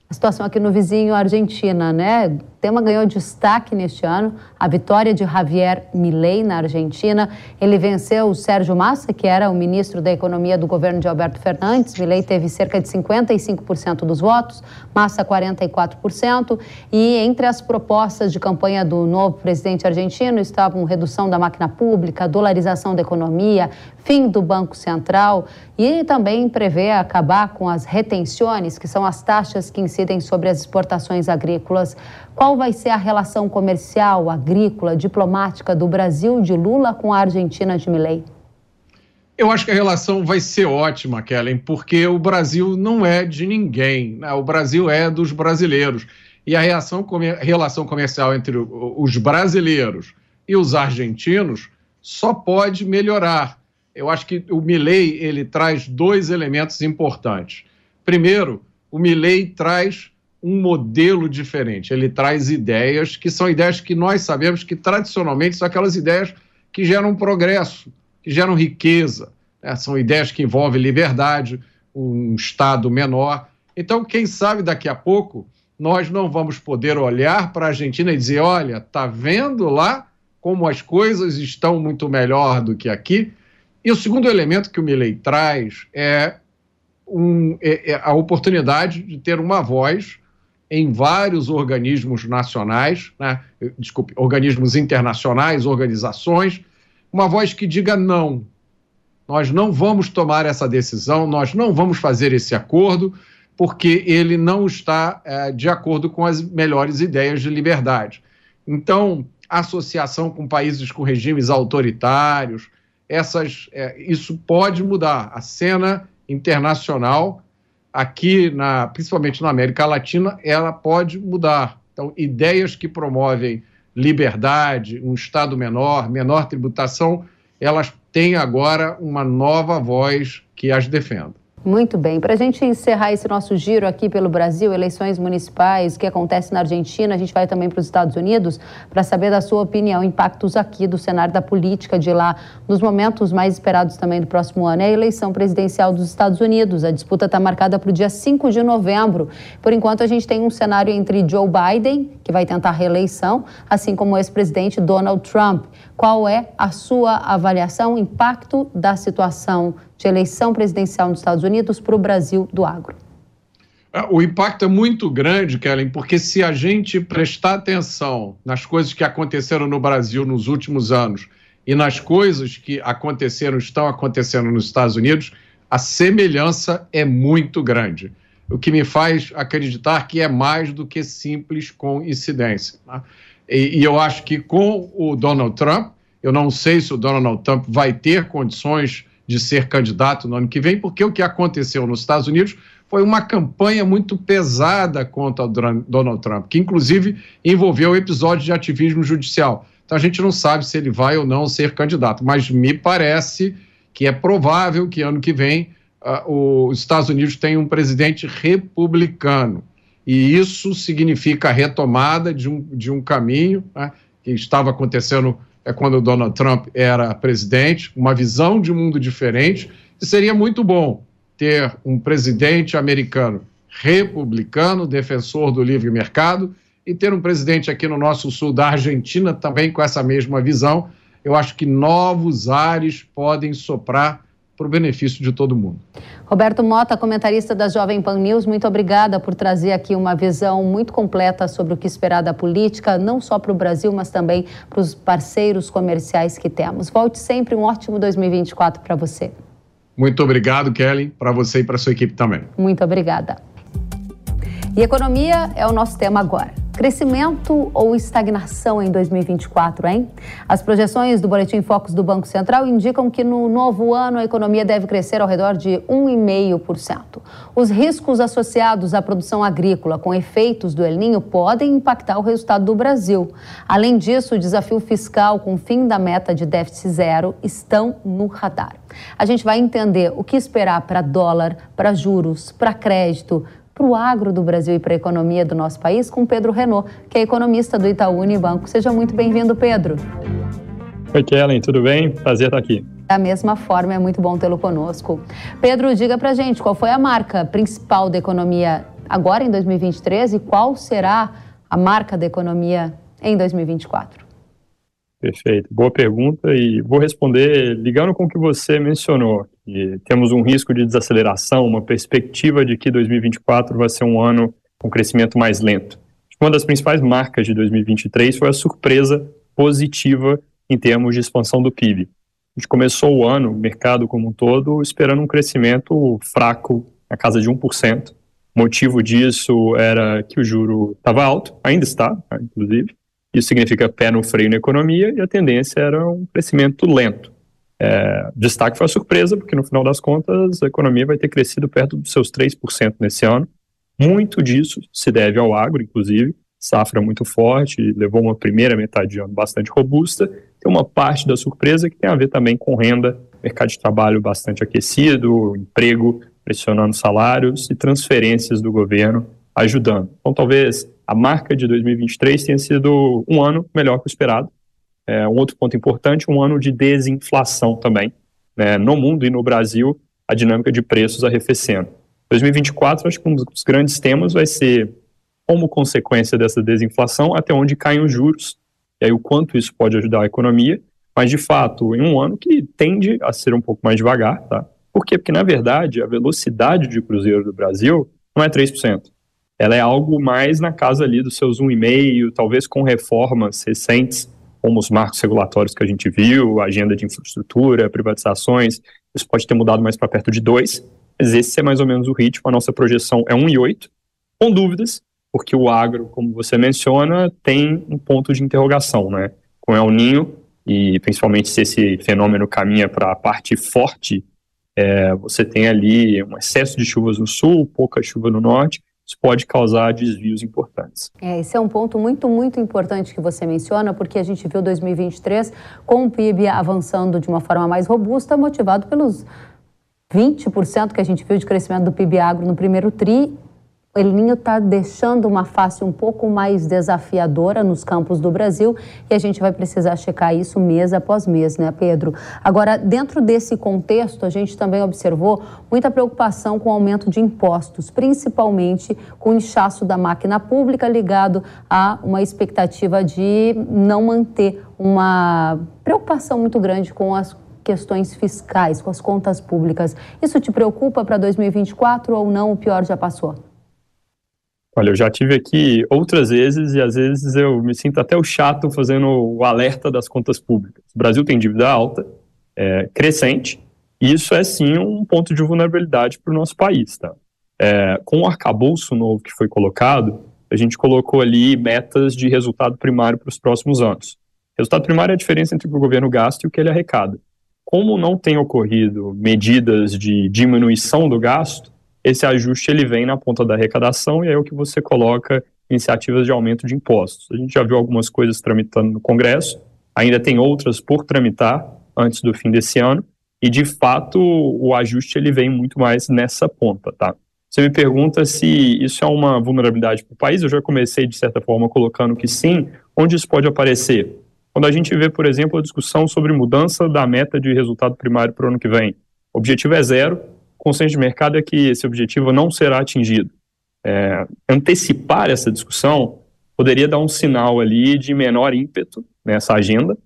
a situação aqui no vizinho Argentina, né? O tema ganhou destaque neste ano, a vitória de Javier Milei na Argentina. Ele venceu o Sérgio Massa, que era o ministro da Economia do governo de Alberto Fernandes. Milei teve cerca de 55% dos votos, Massa 44%. E entre as propostas de campanha do novo presidente argentino estavam redução da máquina pública, dolarização da economia, fim do Banco Central e também prevê acabar com as retenções, que são as taxas que incidem sobre as exportações agrícolas. Qual vai ser a relação comercial, agrícola, diplomática do Brasil de Lula com a Argentina de Milei? Eu acho que a relação vai ser ótima, Kellen, porque o Brasil não é de ninguém. Né? O Brasil é dos brasileiros. E a reação, relação comercial entre os brasileiros e os argentinos só pode melhorar. Eu acho que o Milley ele traz dois elementos importantes. Primeiro, o Milley traz um modelo diferente. Ele traz ideias que são ideias que nós sabemos que tradicionalmente são aquelas ideias que geram progresso, que geram riqueza. Né? São ideias que envolvem liberdade, um Estado menor. Então, quem sabe daqui a pouco nós não vamos poder olhar para a Argentina e dizer: olha, tá vendo lá como as coisas estão muito melhor do que aqui? E o segundo elemento que o Milley traz é, um, é, é a oportunidade de ter uma voz em vários organismos nacionais, né, desculpe, organismos internacionais, organizações, uma voz que diga não. Nós não vamos tomar essa decisão, nós não vamos fazer esse acordo, porque ele não está é, de acordo com as melhores ideias de liberdade. Então, associação com países com regimes autoritários, essas, é, isso pode mudar. A cena internacional aqui, na, principalmente na América Latina, ela pode mudar. Então, ideias que promovem liberdade, um Estado menor, menor tributação, elas têm agora uma nova voz que as defenda. Muito bem. Para a gente encerrar esse nosso giro aqui pelo Brasil, eleições municipais que acontecem na Argentina, a gente vai também para os Estados Unidos para saber da sua opinião, impactos aqui do cenário da política de lá, nos momentos mais esperados também do próximo ano, é a eleição presidencial dos Estados Unidos. A disputa está marcada para o dia 5 de novembro. Por enquanto, a gente tem um cenário entre Joe Biden, que vai tentar reeleição, assim como o ex-presidente Donald Trump. Qual é a sua avaliação, impacto da situação de eleição presidencial nos Estados Unidos para o Brasil do agro? É, o impacto é muito grande, Kellen, porque se a gente prestar atenção nas coisas que aconteceram no Brasil nos últimos anos e nas coisas que aconteceram, estão acontecendo nos Estados Unidos, a semelhança é muito grande. O que me faz acreditar que é mais do que simples coincidência. Né? E, e eu acho que com o Donald Trump, eu não sei se o Donald Trump vai ter condições de ser candidato no ano que vem, porque o que aconteceu nos Estados Unidos foi uma campanha muito pesada contra Donald Trump, que inclusive envolveu episódios de ativismo judicial. Então a gente não sabe se ele vai ou não ser candidato, mas me parece que é provável que ano que vem uh, os Estados Unidos tenham um presidente republicano. E isso significa a retomada de um, de um caminho né, que estava acontecendo é quando Donald Trump era presidente, uma visão de mundo diferente, e seria muito bom ter um presidente americano republicano, defensor do livre mercado, e ter um presidente aqui no nosso sul da Argentina também com essa mesma visão. Eu acho que novos ares podem soprar para o benefício de todo mundo. Roberto Mota, comentarista da Jovem Pan News, muito obrigada por trazer aqui uma visão muito completa sobre o que esperar da política, não só para o Brasil, mas também para os parceiros comerciais que temos. Volte sempre, um ótimo 2024 para você. Muito obrigado, Kelly, para você e para sua equipe também. Muito obrigada. E economia é o nosso tema agora. Crescimento ou estagnação em 2024, hein? As projeções do Boletim Focus do Banco Central indicam que no novo ano a economia deve crescer ao redor de 1,5%. Os riscos associados à produção agrícola com efeitos do El Ninho podem impactar o resultado do Brasil. Além disso, o desafio fiscal com o fim da meta de déficit zero estão no radar. A gente vai entender o que esperar para dólar, para juros, para crédito, para o agro do Brasil e para a economia do nosso país com Pedro Renault, que é economista do Itaú Unibanco. Seja muito bem-vindo, Pedro. Oi, Kellen, tudo bem? Prazer estar aqui. Da mesma forma, é muito bom tê-lo conosco. Pedro, diga para gente qual foi a marca principal da economia agora em 2023 e qual será a marca da economia em 2024? Perfeito, boa pergunta e vou responder ligando com o que você mencionou. Que temos um risco de desaceleração, uma perspectiva de que 2024 vai ser um ano com crescimento mais lento. Uma das principais marcas de 2023 foi a surpresa positiva em termos de expansão do PIB. A gente começou o ano, o mercado como um todo, esperando um crescimento fraco, na casa de 1%. O motivo disso era que o juro estava alto, ainda está, inclusive, isso significa pé no freio na economia e a tendência era um crescimento lento. É, destaque foi a surpresa, porque no final das contas a economia vai ter crescido perto dos seus 3% nesse ano. Muito disso se deve ao agro, inclusive, safra muito forte, levou uma primeira metade de ano bastante robusta. Tem uma parte da surpresa que tem a ver também com renda, mercado de trabalho bastante aquecido, emprego pressionando salários e transferências do governo ajudando. Então, talvez a marca de 2023 tenha sido um ano melhor que o esperado. É, um outro ponto importante, um ano de desinflação também. Né? No mundo e no Brasil, a dinâmica de preços arrefecendo. 2024, acho que um dos grandes temas vai ser como consequência dessa desinflação, até onde caem os juros, e aí o quanto isso pode ajudar a economia, mas de fato, em um ano que tende a ser um pouco mais devagar, tá? Por quê? Porque, na verdade, a velocidade de cruzeiro do Brasil não é 3%. Ela é algo mais na casa ali dos seus 1,5%, talvez com reformas recentes, como os marcos regulatórios que a gente viu, agenda de infraestrutura, privatizações, isso pode ter mudado mais para perto de 2%, mas esse é mais ou menos o ritmo, a nossa projeção é 1,8%, com dúvidas, porque o agro, como você menciona, tem um ponto de interrogação, né? Com El Ninho, e principalmente se esse fenômeno caminha para a parte forte, é, você tem ali um excesso de chuvas no sul, pouca chuva no norte, isso pode causar desvios importantes. É, esse é um ponto muito, muito importante que você menciona, porque a gente viu 2023 com o PIB avançando de uma forma mais robusta, motivado pelos 20% que a gente viu de crescimento do PIB agro no primeiro TRI El Ninho está deixando uma face um pouco mais desafiadora nos campos do Brasil e a gente vai precisar checar isso mês após mês, né, Pedro? Agora, dentro desse contexto, a gente também observou muita preocupação com o aumento de impostos, principalmente com o inchaço da máquina pública ligado a uma expectativa de não manter uma preocupação muito grande com as questões fiscais, com as contas públicas. Isso te preocupa para 2024 ou não? O pior já passou? Olha, eu já tive aqui outras vezes e às vezes eu me sinto até o chato fazendo o alerta das contas públicas. O Brasil tem dívida alta, é, crescente, e isso é sim um ponto de vulnerabilidade para o nosso país. Tá? É, com o arcabouço novo que foi colocado, a gente colocou ali metas de resultado primário para os próximos anos. Resultado primário é a diferença entre o que o governo gasta e o que ele arrecada. Como não tem ocorrido medidas de diminuição do gasto, esse ajuste ele vem na ponta da arrecadação e é o que você coloca iniciativas de aumento de impostos. A gente já viu algumas coisas tramitando no Congresso, ainda tem outras por tramitar antes do fim desse ano, e de fato o ajuste ele vem muito mais nessa ponta, tá? Você me pergunta se isso é uma vulnerabilidade para o país, eu já comecei de certa forma colocando que sim, onde isso pode aparecer? Quando a gente vê, por exemplo, a discussão sobre mudança da meta de resultado primário para o ano que vem. O objetivo é zero, consenso de mercado é que esse objetivo não será atingido. É, antecipar essa discussão poderia dar um sinal ali de menor ímpeto nessa agenda,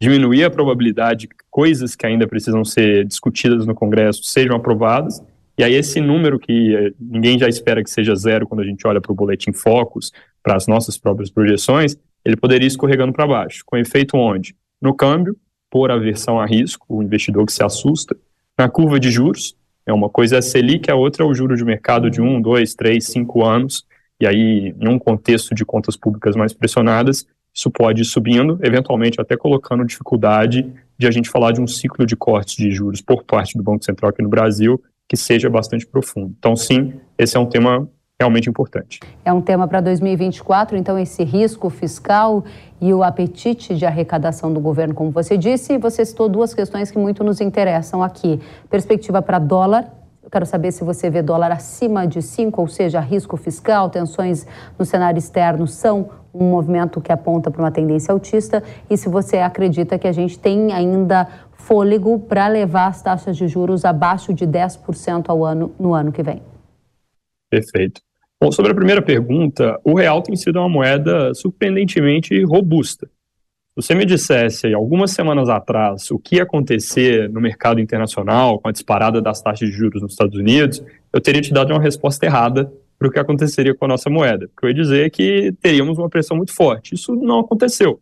diminuir a probabilidade de que coisas que ainda precisam ser discutidas no Congresso sejam aprovadas, e aí esse número que é, ninguém já espera que seja zero quando a gente olha para o boletim Focus, para as nossas próprias projeções, ele poderia ir escorregando para baixo. Com efeito onde? No câmbio, por aversão a risco, o investidor que se assusta, na curva de juros, é uma coisa é a Selic, a outra é o juro de mercado de um, dois, três, cinco anos, e aí, em um contexto de contas públicas mais pressionadas, isso pode ir subindo, eventualmente até colocando dificuldade de a gente falar de um ciclo de cortes de juros por parte do Banco Central aqui no Brasil que seja bastante profundo. Então, sim, esse é um tema realmente importante. É um tema para 2024, então esse risco fiscal e o apetite de arrecadação do governo, como você disse, e você citou duas questões que muito nos interessam aqui. Perspectiva para dólar. Eu quero saber se você vê dólar acima de 5, ou seja, risco fiscal, tensões no cenário externo são um movimento que aponta para uma tendência altista e se você acredita que a gente tem ainda fôlego para levar as taxas de juros abaixo de 10% ao ano no ano que vem. Perfeito. Bom, sobre a primeira pergunta, o real tem sido uma moeda surpreendentemente robusta. Se você me dissesse algumas semanas atrás o que ia acontecer no mercado internacional com a disparada das taxas de juros nos Estados Unidos, eu teria te dado uma resposta errada para o que aconteceria com a nossa moeda. Porque eu ia dizer que teríamos uma pressão muito forte. Isso não aconteceu.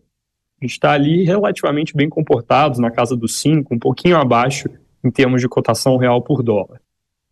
A gente está ali relativamente bem comportados, na casa dos 5, um pouquinho abaixo em termos de cotação real por dólar.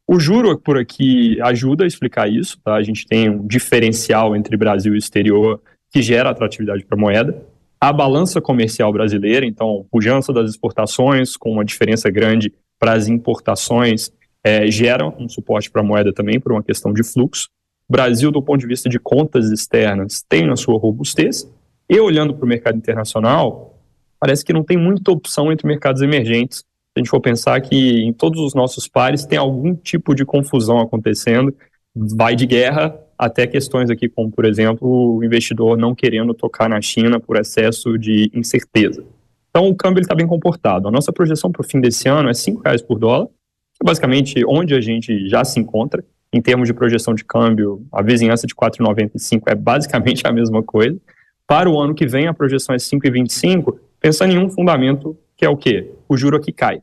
O juro por aqui ajuda a explicar isso, tá? A gente tem um diferencial entre Brasil e exterior que gera atratividade para a moeda. A balança comercial brasileira, então, pujança das exportações, com uma diferença grande para as importações, é, gera um suporte para a moeda também, por uma questão de fluxo. O Brasil, do ponto de vista de contas externas, tem a sua robustez. E olhando para o mercado internacional, parece que não tem muita opção entre mercados emergentes. A gente for pensar que em todos os nossos pares tem algum tipo de confusão acontecendo, vai de guerra até questões aqui como, por exemplo, o investidor não querendo tocar na China por excesso de incerteza. Então, o câmbio está bem comportado. A nossa projeção para o fim desse ano é R$ reais por dólar, que é basicamente onde a gente já se encontra. Em termos de projeção de câmbio, a vizinhança de 4,95 é basicamente a mesma coisa. Para o ano que vem, a projeção é 5,25, pensando em um fundamento que é o quê? O juro aqui cai.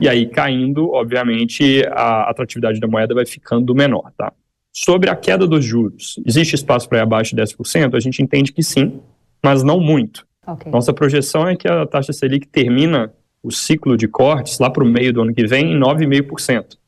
E aí, caindo, obviamente, a atratividade da moeda vai ficando menor, tá? Sobre a queda dos juros, existe espaço para ir abaixo de 10%? A gente entende que sim, mas não muito. Okay. Nossa projeção é que a taxa Selic termina o ciclo de cortes lá para o meio do ano que vem em 9,5%.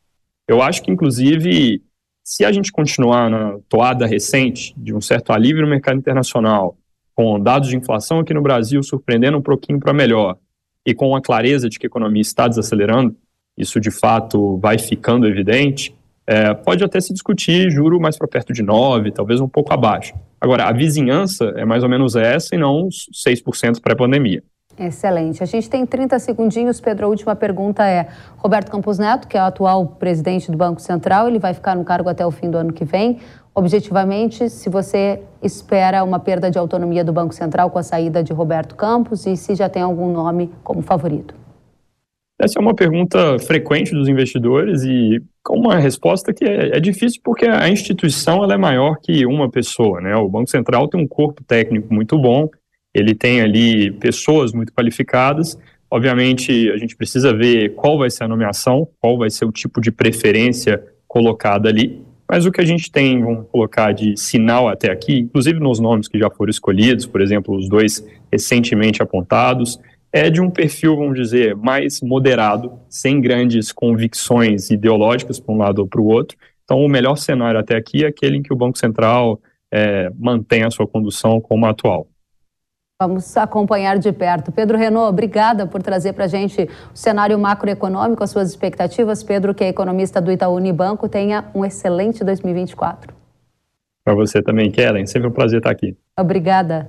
Eu acho que, inclusive, se a gente continuar na toada recente de um certo alívio no mercado internacional, com dados de inflação aqui no Brasil surpreendendo um pouquinho para melhor, e com a clareza de que a economia está desacelerando, isso de fato vai ficando evidente, é, pode até se discutir juro mais para perto de 9, talvez um pouco abaixo. Agora, a vizinhança é mais ou menos essa e não 6% pré-pandemia. Excelente. A gente tem 30 segundinhos. Pedro, a última pergunta é: Roberto Campos Neto, que é o atual presidente do Banco Central, ele vai ficar no cargo até o fim do ano que vem. Objetivamente, se você espera uma perda de autonomia do Banco Central com a saída de Roberto Campos e se já tem algum nome como favorito? Essa é uma pergunta frequente dos investidores e com uma resposta que é, é difícil porque a instituição é maior que uma pessoa, né? O Banco Central tem um corpo técnico muito bom, ele tem ali pessoas muito qualificadas. Obviamente, a gente precisa ver qual vai ser a nomeação, qual vai ser o tipo de preferência colocada ali. Mas o que a gente tem, vamos colocar de sinal até aqui, inclusive nos nomes que já foram escolhidos, por exemplo, os dois recentemente apontados, é de um perfil, vamos dizer, mais moderado, sem grandes convicções ideológicas para um lado ou para o outro. Então, o melhor cenário até aqui é aquele em que o Banco Central é, mantém a sua condução como a atual. Vamos acompanhar de perto. Pedro Renault, obrigada por trazer para a gente o cenário macroeconômico, as suas expectativas. Pedro, que é economista do Itaú Unibanco, tenha um excelente 2024. Para você também, Kellen. Sempre um prazer estar aqui. Obrigada.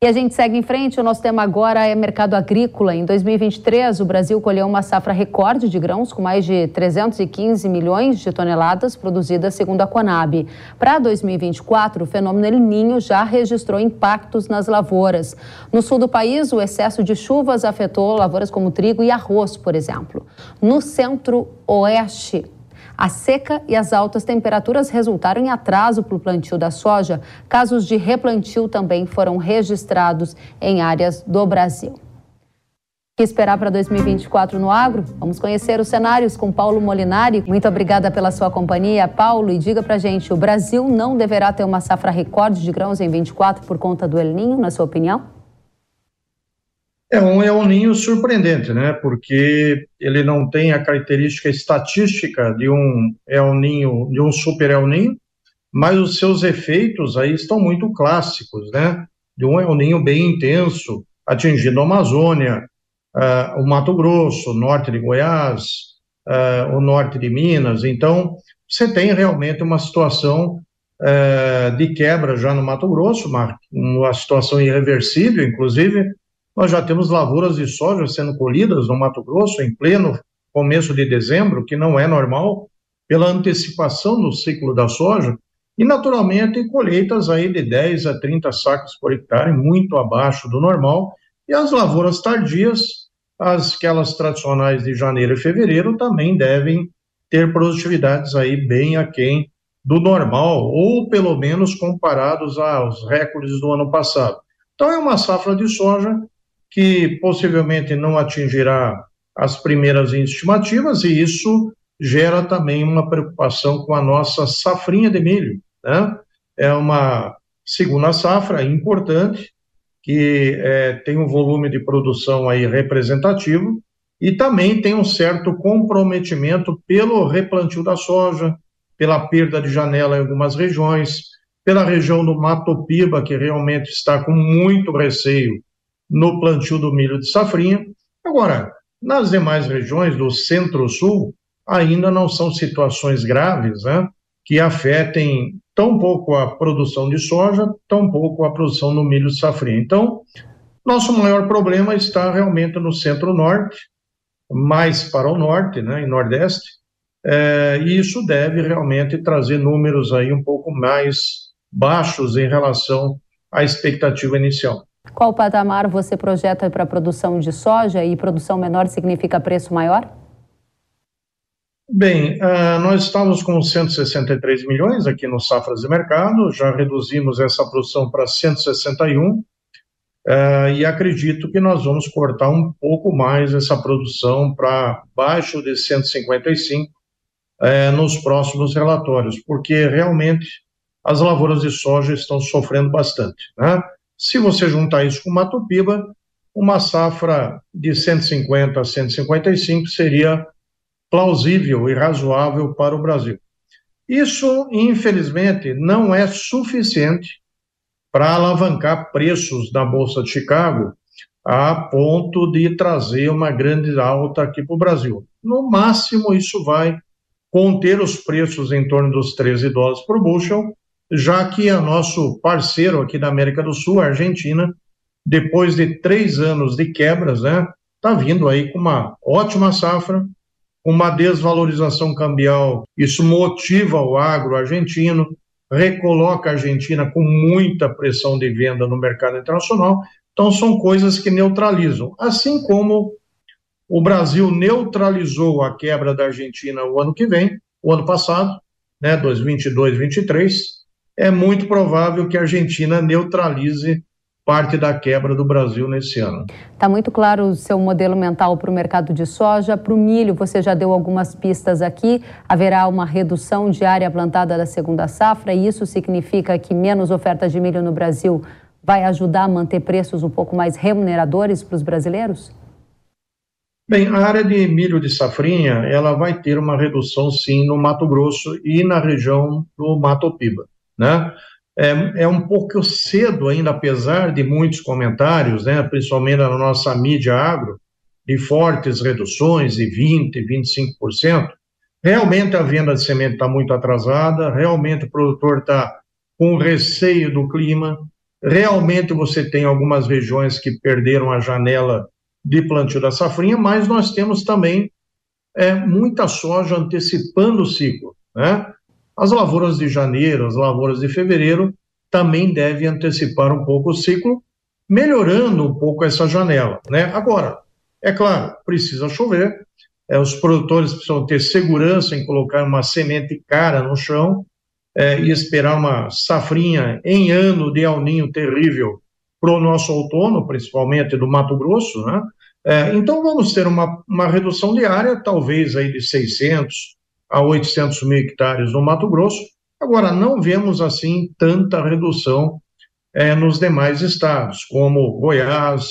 E a gente segue em frente. O nosso tema agora é mercado agrícola. Em 2023, o Brasil colheu uma safra recorde de grãos, com mais de 315 milhões de toneladas produzidas, segundo a Conab. Para 2024, o fenômeno El Ninho já registrou impactos nas lavouras. No sul do país, o excesso de chuvas afetou lavouras como trigo e arroz, por exemplo. No centro-oeste, a seca e as altas temperaturas resultaram em atraso para o plantio da soja. Casos de replantio também foram registrados em áreas do Brasil. O que esperar para 2024 no agro? Vamos conhecer os cenários com Paulo Molinari. Muito obrigada pela sua companhia, Paulo. E diga para gente, o Brasil não deverá ter uma safra recorde de grãos em 24 por conta do El Ninho, na sua opinião? É um El Ninho surpreendente, né? Porque ele não tem a característica estatística de um El Ninho, de um super El Ninho, mas os seus efeitos aí estão muito clássicos, né? De um El Ninho bem intenso, atingindo a Amazônia, uh, o Mato Grosso, o norte de Goiás, uh, o norte de Minas. Então, você tem realmente uma situação uh, de quebra já no Mato Grosso, uma, uma situação irreversível, inclusive nós já temos lavouras de soja sendo colhidas no Mato Grosso em pleno começo de dezembro, que não é normal, pela antecipação do ciclo da soja, e naturalmente colheitas aí de 10 a 30 sacos por hectare, muito abaixo do normal, e as lavouras tardias, as aquelas tradicionais de janeiro e fevereiro, também devem ter produtividades aí bem aquém do normal, ou pelo menos comparados aos recordes do ano passado. Então é uma safra de soja que possivelmente não atingirá as primeiras estimativas, e isso gera também uma preocupação com a nossa safrinha de milho. Né? É uma segunda safra importante, que é, tem um volume de produção aí representativo, e também tem um certo comprometimento pelo replantio da soja, pela perda de janela em algumas regiões, pela região do Mato Piba, que realmente está com muito receio no plantio do milho de safrinha. Agora, nas demais regiões do centro-sul, ainda não são situações graves, né, que afetem tão pouco a produção de soja, tão pouco a produção do milho de safrinha. Então, nosso maior problema está realmente no centro-norte, mais para o norte, né, em nordeste, é, e isso deve realmente trazer números aí um pouco mais baixos em relação à expectativa inicial. Qual patamar você projeta para a produção de soja e produção menor significa preço maior? Bem, uh, nós estamos com 163 milhões aqui no Safras de Mercado, já reduzimos essa produção para 161, uh, e acredito que nós vamos cortar um pouco mais essa produção para baixo de 155 uh, nos próximos relatórios, porque realmente as lavouras de soja estão sofrendo bastante. Né? Se você juntar isso com Mato Piba, uma safra de 150 a 155 seria plausível e razoável para o Brasil. Isso, infelizmente, não é suficiente para alavancar preços na Bolsa de Chicago a ponto de trazer uma grande alta aqui para o Brasil. No máximo, isso vai conter os preços em torno dos 13 dólares por bushel, já que é nosso parceiro aqui da América do Sul, a Argentina, depois de três anos de quebras, né, está vindo aí com uma ótima safra, uma desvalorização cambial. Isso motiva o agro argentino, recoloca a Argentina com muita pressão de venda no mercado internacional. Então, são coisas que neutralizam. Assim como o Brasil neutralizou a quebra da Argentina o ano que vem, o ano passado, né, 2022, 2023, é muito provável que a Argentina neutralize parte da quebra do Brasil nesse ano. Está muito claro o seu modelo mental para o mercado de soja. Para o milho, você já deu algumas pistas aqui. Haverá uma redução de área plantada da segunda safra, e isso significa que menos oferta de milho no Brasil vai ajudar a manter preços um pouco mais remuneradores para os brasileiros? Bem, a área de milho de safrinha, ela vai ter uma redução sim no Mato Grosso e na região do Mato Piba, né? é, é, um pouco cedo ainda, apesar de muitos comentários, né, principalmente na nossa mídia agro, de fortes reduções de 20%, 25%. Realmente a venda de semente está muito atrasada, realmente o produtor está com receio do clima, realmente você tem algumas regiões que perderam a janela de plantio da safrinha, mas nós temos também é, muita soja antecipando o ciclo, né? As lavouras de janeiro, as lavouras de fevereiro também devem antecipar um pouco o ciclo, melhorando um pouco essa janela. Né? Agora, é claro, precisa chover, é, os produtores precisam ter segurança em colocar uma semente cara no chão é, e esperar uma safrinha em ano de alninho terrível para o nosso outono, principalmente do Mato Grosso, né? É, então vamos ter uma, uma redução de área, talvez aí de 600 a 800 mil hectares no Mato Grosso. Agora, não vemos assim tanta redução é, nos demais estados, como Goiás,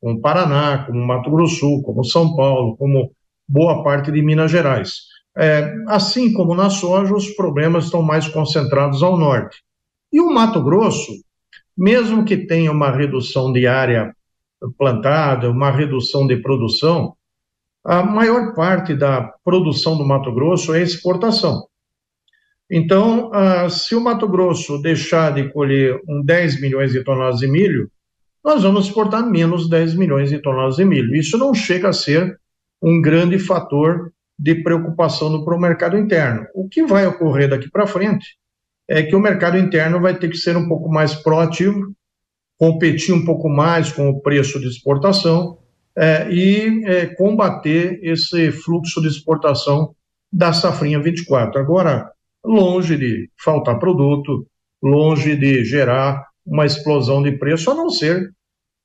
como Paraná, como Mato Grosso, como São Paulo, como boa parte de Minas Gerais. É, assim como na soja, os problemas estão mais concentrados ao norte. E o Mato Grosso, mesmo que tenha uma redução de área plantada, uma redução de produção, a maior parte da produção do Mato Grosso é exportação. Então, uh, se o Mato Grosso deixar de colher um 10 milhões de toneladas de milho, nós vamos exportar menos 10 milhões de toneladas de milho. Isso não chega a ser um grande fator de preocupação para o mercado interno. O que vai ocorrer daqui para frente é que o mercado interno vai ter que ser um pouco mais proativo, competir um pouco mais com o preço de exportação é, e é, combater esse fluxo de exportação da safrinha 24. Agora, longe de faltar produto, longe de gerar uma explosão de preço, a não ser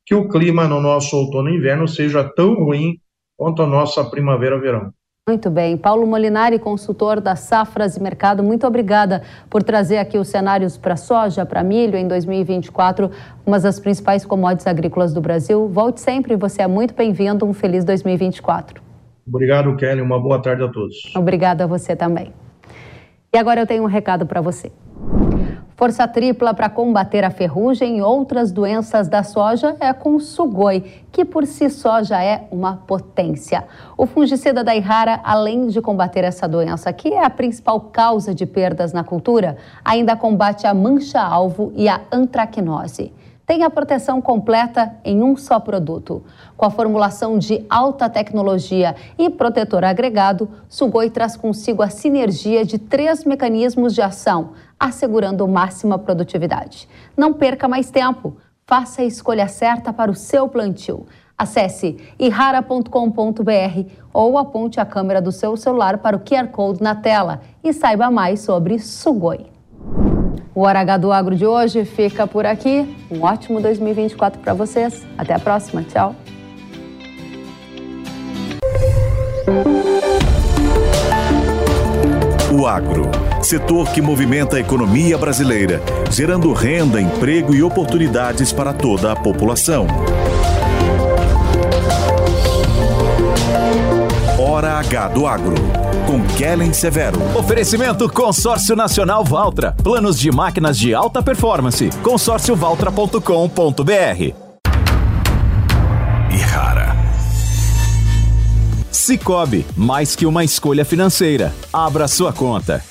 que o clima no nosso outono e inverno seja tão ruim quanto a nossa primavera-verão. Muito bem. Paulo Molinari, consultor da Safras e Mercado, muito obrigada por trazer aqui os cenários para soja, para milho em 2024, uma das principais commodities agrícolas do Brasil. Volte sempre, você é muito bem-vindo. Um feliz 2024. Obrigado, Kelly. Uma boa tarde a todos. Obrigada a você também. E agora eu tenho um recado para você. Força tripla para combater a ferrugem e outras doenças da soja é com o Sugoi, que por si só já é uma potência. O fungicida da Ihara, além de combater essa doença, que é a principal causa de perdas na cultura, ainda combate a mancha-alvo e a antracnose tem a proteção completa em um só produto. Com a formulação de alta tecnologia e protetor agregado, Sugoi traz consigo a sinergia de três mecanismos de ação, assegurando máxima produtividade. Não perca mais tempo. Faça a escolha certa para o seu plantio. Acesse irara.com.br ou aponte a câmera do seu celular para o QR Code na tela e saiba mais sobre Sugoi. O Hora do Agro de hoje fica por aqui. Um ótimo 2024 para vocês. Até a próxima. Tchau. O agro, setor que movimenta a economia brasileira, gerando renda, emprego e oportunidades para toda a população. Hora H do Agro, com Kellen Severo. Oferecimento Consórcio Nacional Valtra. Planos de máquinas de alta performance. consórciovaltra.com.br. E rara. Cicobi, mais que uma escolha financeira. Abra sua conta.